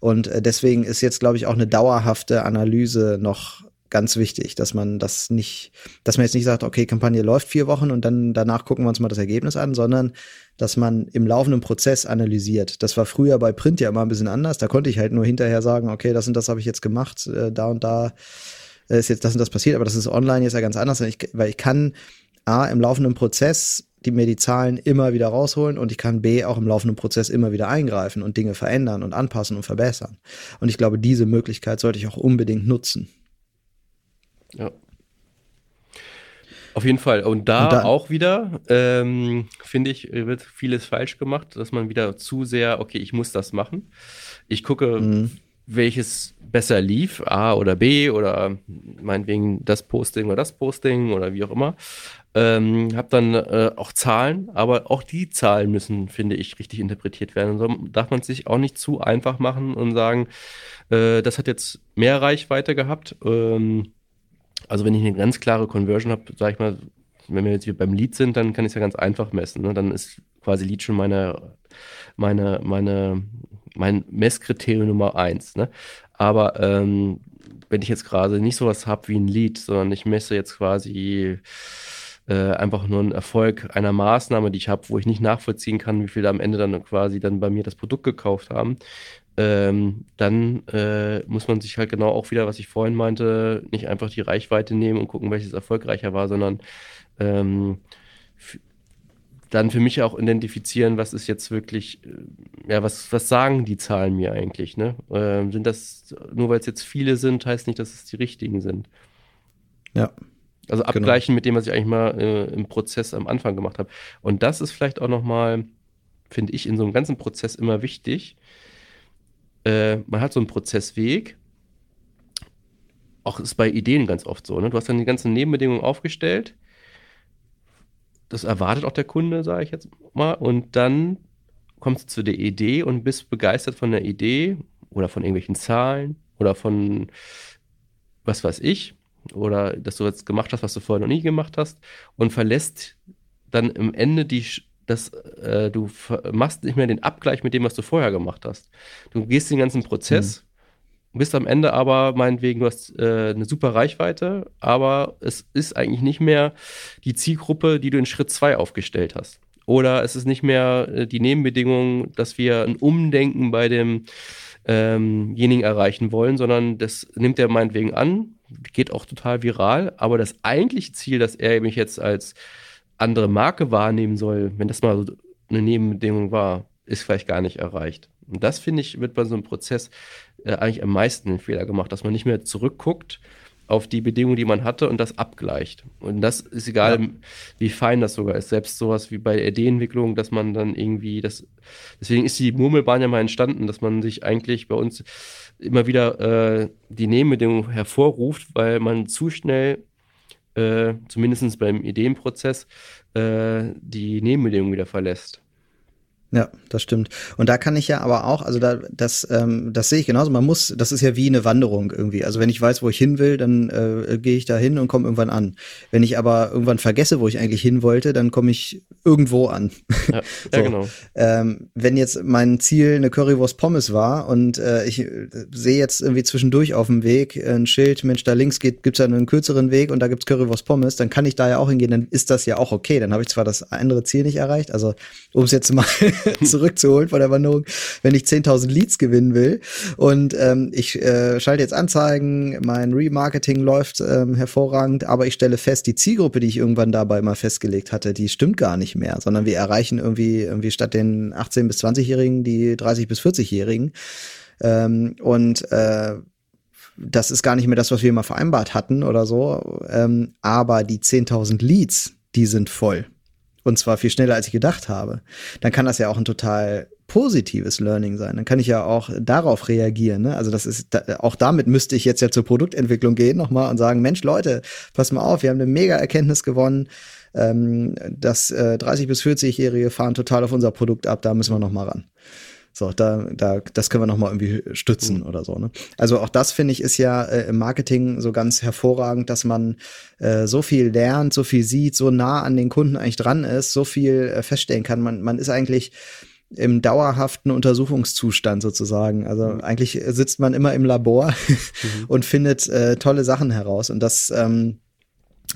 Und äh, deswegen ist jetzt, glaube ich, auch eine dauerhafte Analyse noch ganz wichtig, dass man das nicht, dass man jetzt nicht sagt, okay, Kampagne läuft vier Wochen und dann danach gucken wir uns mal das Ergebnis an, sondern dass man im laufenden Prozess analysiert. Das war früher bei Print ja immer ein bisschen anders. Da konnte ich halt nur hinterher sagen, okay, das und das habe ich jetzt gemacht, äh, da und da ist jetzt das und das passiert, aber das ist online jetzt ja ganz anders, weil ich, weil ich kann A, im laufenden Prozess die mir die Zahlen immer wieder rausholen und ich kann B auch im laufenden Prozess immer wieder eingreifen und Dinge verändern und anpassen und verbessern. Und ich glaube, diese Möglichkeit sollte ich auch unbedingt nutzen. Ja. Auf jeden Fall. Und da, Und da auch wieder, ähm, finde ich, wird vieles falsch gemacht, dass man wieder zu sehr, okay, ich muss das machen. Ich gucke, mhm. welches besser lief, A oder B oder meinetwegen das Posting oder das Posting oder wie auch immer. Ähm, habe dann äh, auch Zahlen, aber auch die Zahlen müssen, finde ich, richtig interpretiert werden. So darf man sich auch nicht zu einfach machen und sagen, äh, das hat jetzt mehr Reichweite gehabt. Ähm, also wenn ich eine ganz klare Conversion habe, sage ich mal, wenn wir jetzt hier beim Lead sind, dann kann ich es ja ganz einfach messen. Ne? Dann ist quasi Lead schon meine, meine, meine, mein Messkriterium Nummer eins. Ne? Aber ähm, wenn ich jetzt gerade nicht sowas habe wie ein Lead, sondern ich messe jetzt quasi äh, einfach nur einen Erfolg einer Maßnahme, die ich habe, wo ich nicht nachvollziehen kann, wie viele am Ende dann quasi dann bei mir das Produkt gekauft haben, ähm, dann äh, muss man sich halt genau auch wieder, was ich vorhin meinte, nicht einfach die Reichweite nehmen und gucken, welches erfolgreicher war, sondern ähm, dann für mich auch identifizieren, was ist jetzt wirklich, äh, ja, was, was sagen die Zahlen mir eigentlich, ne? Ähm, sind das, nur weil es jetzt viele sind, heißt nicht, dass es die richtigen sind. Ja. Also genau. abgleichen genau. mit dem, was ich eigentlich mal äh, im Prozess am Anfang gemacht habe. Und das ist vielleicht auch nochmal, finde ich, in so einem ganzen Prozess immer wichtig, äh, man hat so einen Prozessweg. Auch ist bei Ideen ganz oft so. Ne? Du hast dann die ganzen Nebenbedingungen aufgestellt. Das erwartet auch der Kunde, sage ich jetzt mal. Und dann kommst du zu der Idee und bist begeistert von der Idee oder von irgendwelchen Zahlen oder von was weiß ich. Oder dass du jetzt gemacht hast, was du vorher noch nie gemacht hast. Und verlässt dann im Ende die dass äh, du machst nicht mehr den Abgleich mit dem, was du vorher gemacht hast. Du gehst den ganzen Prozess, mhm. bist am Ende aber meinetwegen, du hast äh, eine super Reichweite, aber es ist eigentlich nicht mehr die Zielgruppe, die du in Schritt 2 aufgestellt hast. Oder es ist nicht mehr äh, die Nebenbedingung, dass wir ein Umdenken bei demjenigen ähm erreichen wollen, sondern das nimmt er meinetwegen an, geht auch total viral, aber das eigentliche Ziel, dass er mich jetzt als andere Marke wahrnehmen soll, wenn das mal so eine Nebenbedingung war, ist vielleicht gar nicht erreicht. Und das, finde ich, wird bei so einem Prozess äh, eigentlich am meisten den Fehler gemacht, dass man nicht mehr zurückguckt auf die Bedingungen, die man hatte und das abgleicht. Und das ist egal, ja. wie fein das sogar ist. Selbst sowas wie bei der Ideenentwicklung, dass man dann irgendwie das, deswegen ist die Murmelbahn ja mal entstanden, dass man sich eigentlich bei uns immer wieder äh, die Nebenbedingungen hervorruft, weil man zu schnell äh, zumindest beim Ideenprozess, äh, die Nebenbedingungen wieder verlässt. Ja, das stimmt. Und da kann ich ja aber auch, also da, das, ähm, das sehe ich genauso. Man muss, das ist ja wie eine Wanderung irgendwie. Also wenn ich weiß, wo ich hin will, dann äh, gehe ich da hin und komme irgendwann an. Wenn ich aber irgendwann vergesse, wo ich eigentlich hin wollte, dann komme ich irgendwo an. Ja, [LAUGHS] so. ja genau. Ähm, wenn jetzt mein Ziel eine Currywurst Pommes war und äh, ich äh, sehe jetzt irgendwie zwischendurch auf dem Weg ein Schild, Mensch, da links geht, gibt's ja einen kürzeren Weg und da gibt's Currywurst Pommes, dann kann ich da ja auch hingehen, dann ist das ja auch okay. Dann habe ich zwar das andere Ziel nicht erreicht, also um es jetzt mal [LAUGHS] zurückzuholen von der Wanderung, wenn ich 10.000 Leads gewinnen will. Und ähm, ich äh, schalte jetzt Anzeigen, mein Remarketing läuft ähm, hervorragend, aber ich stelle fest, die Zielgruppe, die ich irgendwann dabei mal festgelegt hatte, die stimmt gar nicht mehr, sondern wir erreichen irgendwie, irgendwie statt den 18- bis 20-Jährigen die 30- bis 40-Jährigen. Ähm, und äh, das ist gar nicht mehr das, was wir mal vereinbart hatten oder so. Ähm, aber die 10.000 Leads, die sind voll. Und zwar viel schneller, als ich gedacht habe, dann kann das ja auch ein total positives Learning sein. Dann kann ich ja auch darauf reagieren. Ne? Also das ist auch damit müsste ich jetzt ja zur Produktentwicklung gehen nochmal und sagen, Mensch, Leute, pass mal auf, wir haben eine mega Erkenntnis gewonnen. Ähm, das äh, 30 bis 40-Jährige fahren total auf unser Produkt ab, da müssen wir nochmal ran. So, da, da, das können wir nochmal irgendwie stützen mhm. oder so. Ne? Also auch das finde ich ist ja äh, im Marketing so ganz hervorragend, dass man äh, so viel lernt, so viel sieht, so nah an den Kunden eigentlich dran ist, so viel äh, feststellen kann. Man, man ist eigentlich im dauerhaften Untersuchungszustand sozusagen. Also mhm. eigentlich sitzt man immer im Labor mhm. [LAUGHS] und findet äh, tolle Sachen heraus. Und das ähm, äh,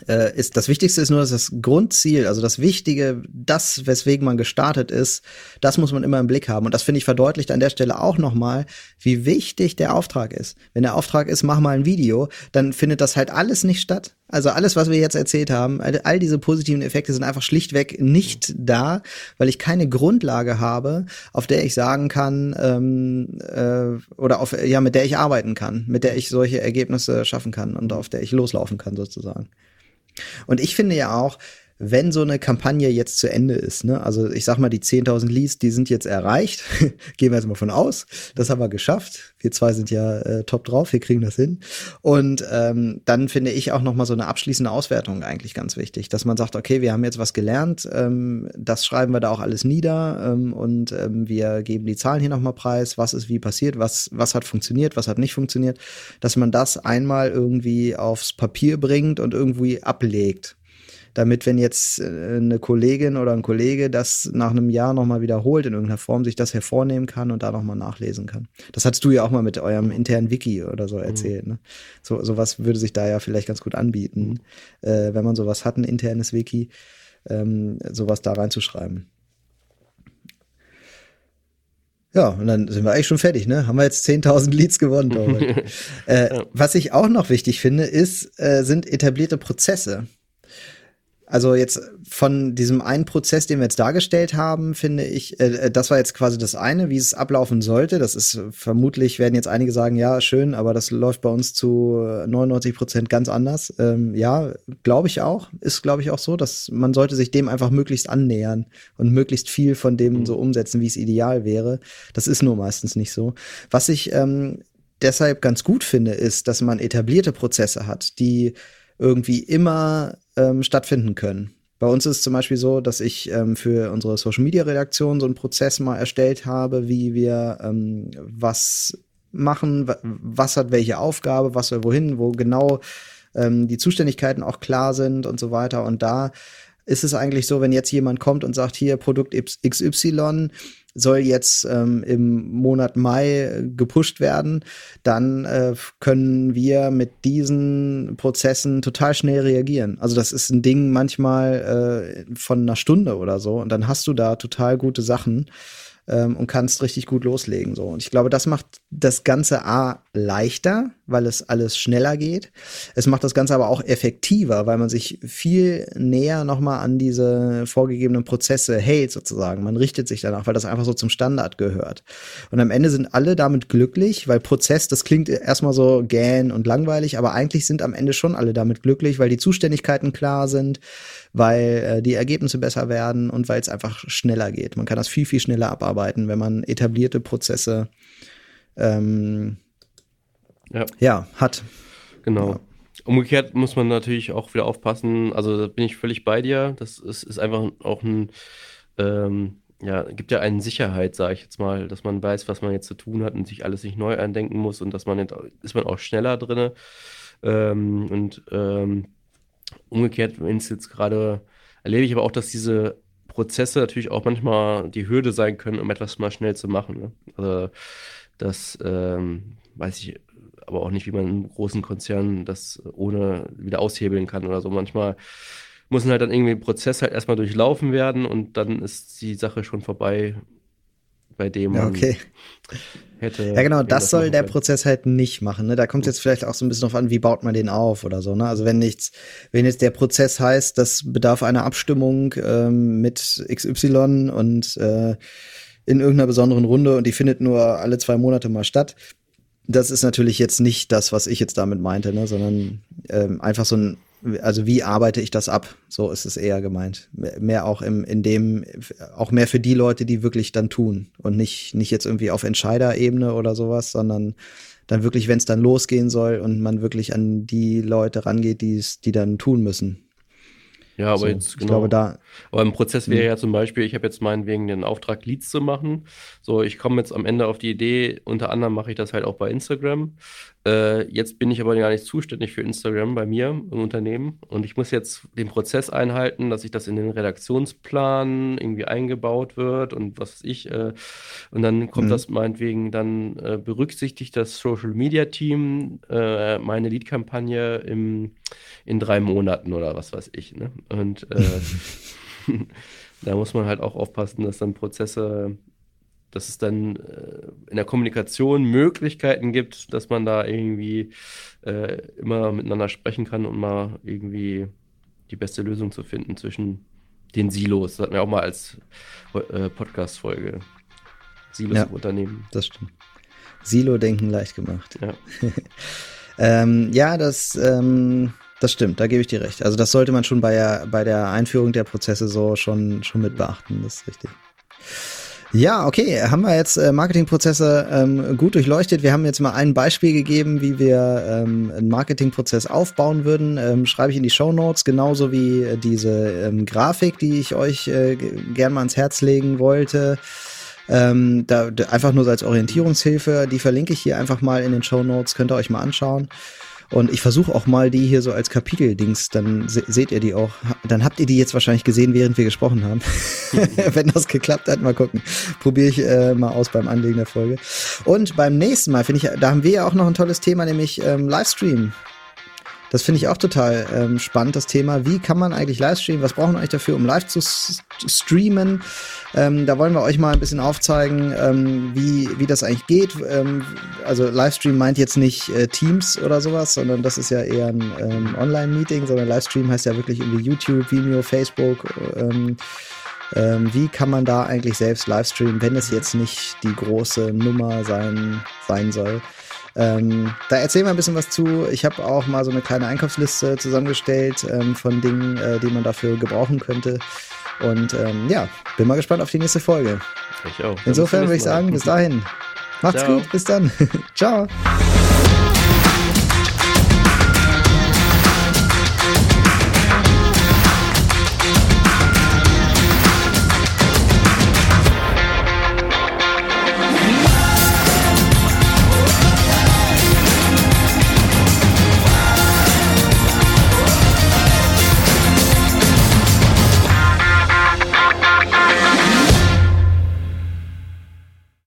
ist das Wichtigste ist nur, dass das Grundziel, also das Wichtige, das, weswegen man gestartet ist, das muss man immer im Blick haben. Und das finde ich verdeutlicht an der Stelle auch nochmal, wie wichtig der Auftrag ist. Wenn der Auftrag ist, mach mal ein Video, dann findet das halt alles nicht statt. Also alles, was wir jetzt erzählt haben, all diese positiven Effekte sind einfach schlichtweg nicht da, weil ich keine Grundlage habe, auf der ich sagen kann, ähm, äh, oder auf, ja, mit der ich arbeiten kann, mit der ich solche Ergebnisse schaffen kann und auf der ich loslaufen kann sozusagen. Und ich finde ja auch, wenn so eine Kampagne jetzt zu Ende ist, ne, also ich sag mal, die 10.000 Leads, die sind jetzt erreicht, [LAUGHS] gehen wir jetzt mal von aus, das haben wir geschafft. Wir zwei sind ja äh, top drauf, wir kriegen das hin. Und ähm, dann finde ich auch noch mal so eine abschließende Auswertung eigentlich ganz wichtig, dass man sagt, okay, wir haben jetzt was gelernt, ähm, das schreiben wir da auch alles nieder ähm, und ähm, wir geben die Zahlen hier noch mal preis, was ist wie passiert, was was hat funktioniert, was hat nicht funktioniert, dass man das einmal irgendwie aufs Papier bringt und irgendwie ablegt damit, wenn jetzt äh, eine Kollegin oder ein Kollege das nach einem Jahr nochmal wiederholt in irgendeiner Form, sich das hervornehmen kann und da nochmal nachlesen kann. Das hattest du ja auch mal mit eurem internen Wiki oder so erzählt. Mhm. Ne? So sowas würde sich da ja vielleicht ganz gut anbieten, mhm. äh, wenn man sowas hat, ein internes Wiki, ähm, sowas da reinzuschreiben. Ja, und dann sind wir eigentlich schon fertig, ne? Haben wir jetzt 10.000 Leads gewonnen, [LAUGHS] äh, ja. Was ich auch noch wichtig finde, ist, äh, sind etablierte Prozesse. Also jetzt von diesem einen Prozess, den wir jetzt dargestellt haben, finde ich, äh, äh, das war jetzt quasi das eine, wie es ablaufen sollte. Das ist vermutlich, werden jetzt einige sagen, ja, schön, aber das läuft bei uns zu 99 Prozent ganz anders. Ähm, ja, glaube ich auch. Ist, glaube ich, auch so, dass man sollte sich dem einfach möglichst annähern und möglichst viel von dem mhm. so umsetzen, wie es ideal wäre. Das ist nur meistens nicht so. Was ich ähm, deshalb ganz gut finde, ist, dass man etablierte Prozesse hat, die irgendwie immer ähm, stattfinden können. Bei uns ist es zum Beispiel so, dass ich ähm, für unsere Social Media Redaktion so einen Prozess mal erstellt habe, wie wir ähm, was machen, was hat welche Aufgabe, was soll wohin, wo genau ähm, die Zuständigkeiten auch klar sind und so weiter. Und da ist es eigentlich so, wenn jetzt jemand kommt und sagt, hier Produkt XY, soll jetzt ähm, im Monat Mai gepusht werden, dann äh, können wir mit diesen Prozessen total schnell reagieren. Also das ist ein Ding manchmal äh, von einer Stunde oder so und dann hast du da total gute Sachen ähm, und kannst richtig gut loslegen. So. Und ich glaube, das macht das Ganze A leichter, weil es alles schneller geht. Es macht das Ganze aber auch effektiver, weil man sich viel näher nochmal an diese vorgegebenen Prozesse hält, sozusagen. Man richtet sich danach, weil das einfach so zum Standard gehört. Und am Ende sind alle damit glücklich, weil Prozess, das klingt erstmal so gähn und langweilig, aber eigentlich sind am Ende schon alle damit glücklich, weil die Zuständigkeiten klar sind, weil äh, die Ergebnisse besser werden und weil es einfach schneller geht. Man kann das viel, viel schneller abarbeiten, wenn man etablierte Prozesse ähm, ja. ja. hat. Genau. Ja. Umgekehrt muss man natürlich auch wieder aufpassen, also da bin ich völlig bei dir. Das ist, ist einfach auch ein, ähm, ja, gibt ja eine Sicherheit, sage ich jetzt mal, dass man weiß, was man jetzt zu tun hat und sich alles nicht neu eindenken muss und dass man jetzt, ist man auch schneller drin. Ähm, und ähm, umgekehrt, wenn es jetzt gerade erlebe ich aber auch, dass diese Prozesse natürlich auch manchmal die Hürde sein können, um etwas mal schnell zu machen. Ne? Also das ähm, weiß ich aber auch nicht, wie man in großen Konzernen das ohne wieder aushebeln kann oder so. Manchmal muss halt dann irgendwie ein Prozess halt erstmal durchlaufen werden und dann ist die Sache schon vorbei, bei dem man okay. hätte. Ja, genau, das soll der können. Prozess halt nicht machen. Ne? Da kommt jetzt vielleicht auch so ein bisschen drauf an, wie baut man den auf oder so. Ne? Also wenn nichts, wenn jetzt der Prozess heißt, das bedarf einer Abstimmung ähm, mit XY und äh, in irgendeiner besonderen Runde und die findet nur alle zwei Monate mal statt. Das ist natürlich jetzt nicht das, was ich jetzt damit meinte, ne? sondern ähm, einfach so ein also wie arbeite ich das ab? So ist es eher gemeint. Mehr auch im, in dem, auch mehr für die Leute, die wirklich dann tun und nicht, nicht jetzt irgendwie auf Entscheiderebene oder sowas, sondern dann wirklich, wenn es dann losgehen soll und man wirklich an die Leute rangeht, die es, die dann tun müssen. Ja, aber so, jetzt genau. Ich glaube, da. Aber im Prozess wäre hm. ja zum Beispiel, ich habe jetzt meinetwegen den Auftrag, Leads zu machen. So, ich komme jetzt am Ende auf die Idee, unter anderem mache ich das halt auch bei Instagram. Äh, jetzt bin ich aber gar nicht zuständig für Instagram bei mir im Unternehmen und ich muss jetzt den Prozess einhalten, dass ich das in den Redaktionsplan irgendwie eingebaut wird und was weiß ich. Äh, und dann kommt mhm. das meinetwegen, dann äh, berücksichtigt das Social Media Team äh, meine Lead-Kampagne in drei Monaten oder was weiß ich. Ne? Und äh, [LAUGHS] [LAUGHS] da muss man halt auch aufpassen, dass dann Prozesse dass es dann äh, in der Kommunikation Möglichkeiten gibt, dass man da irgendwie äh, immer miteinander sprechen kann und mal irgendwie die beste Lösung zu finden zwischen den Silos. Das hatten wir auch mal als äh, Podcast-Folge. Silos ja, im Unternehmen. Das stimmt. Silo-Denken leicht gemacht. Ja, [LAUGHS] ähm, ja das, ähm, das stimmt, da gebe ich dir recht. Also das sollte man schon bei der, bei der Einführung der Prozesse so schon, schon mit beachten, das ist richtig. Ja, okay, haben wir jetzt äh, Marketingprozesse ähm, gut durchleuchtet. Wir haben jetzt mal ein Beispiel gegeben, wie wir ähm, einen Marketingprozess aufbauen würden. Ähm, schreibe ich in die Show Notes, genauso wie äh, diese ähm, Grafik, die ich euch äh, gern mal ans Herz legen wollte. Ähm, da, einfach nur als Orientierungshilfe. Die verlinke ich hier einfach mal in den Show Notes. Könnt ihr euch mal anschauen. Und ich versuche auch mal die hier so als Kapitel-Dings, dann se seht ihr die auch. Dann habt ihr die jetzt wahrscheinlich gesehen, während wir gesprochen haben. [LAUGHS] Wenn das geklappt hat, mal gucken. Probiere ich äh, mal aus beim Anlegen der Folge. Und beim nächsten Mal finde ich, da haben wir ja auch noch ein tolles Thema, nämlich ähm, Livestream. Das finde ich auch total ähm, spannend, das Thema. Wie kann man eigentlich Livestreamen? Was brauchen wir eigentlich dafür, um live zu streamen? Ähm, da wollen wir euch mal ein bisschen aufzeigen, ähm, wie, wie das eigentlich geht. Ähm, also Livestream meint jetzt nicht äh, Teams oder sowas, sondern das ist ja eher ein ähm, Online-Meeting, sondern Livestream heißt ja wirklich irgendwie YouTube, Vimeo, Facebook. Ähm, ähm, wie kann man da eigentlich selbst Livestreamen, wenn es jetzt nicht die große Nummer sein, sein soll? Ähm, da erzählen wir ein bisschen was zu. Ich habe auch mal so eine kleine Einkaufsliste zusammengestellt ähm, von Dingen, äh, die man dafür gebrauchen könnte. Und ähm, ja, bin mal gespannt auf die nächste Folge. Ich auch. Insofern würde ich sagen, bis dahin. Macht's Ciao. gut, bis dann. [LAUGHS] Ciao.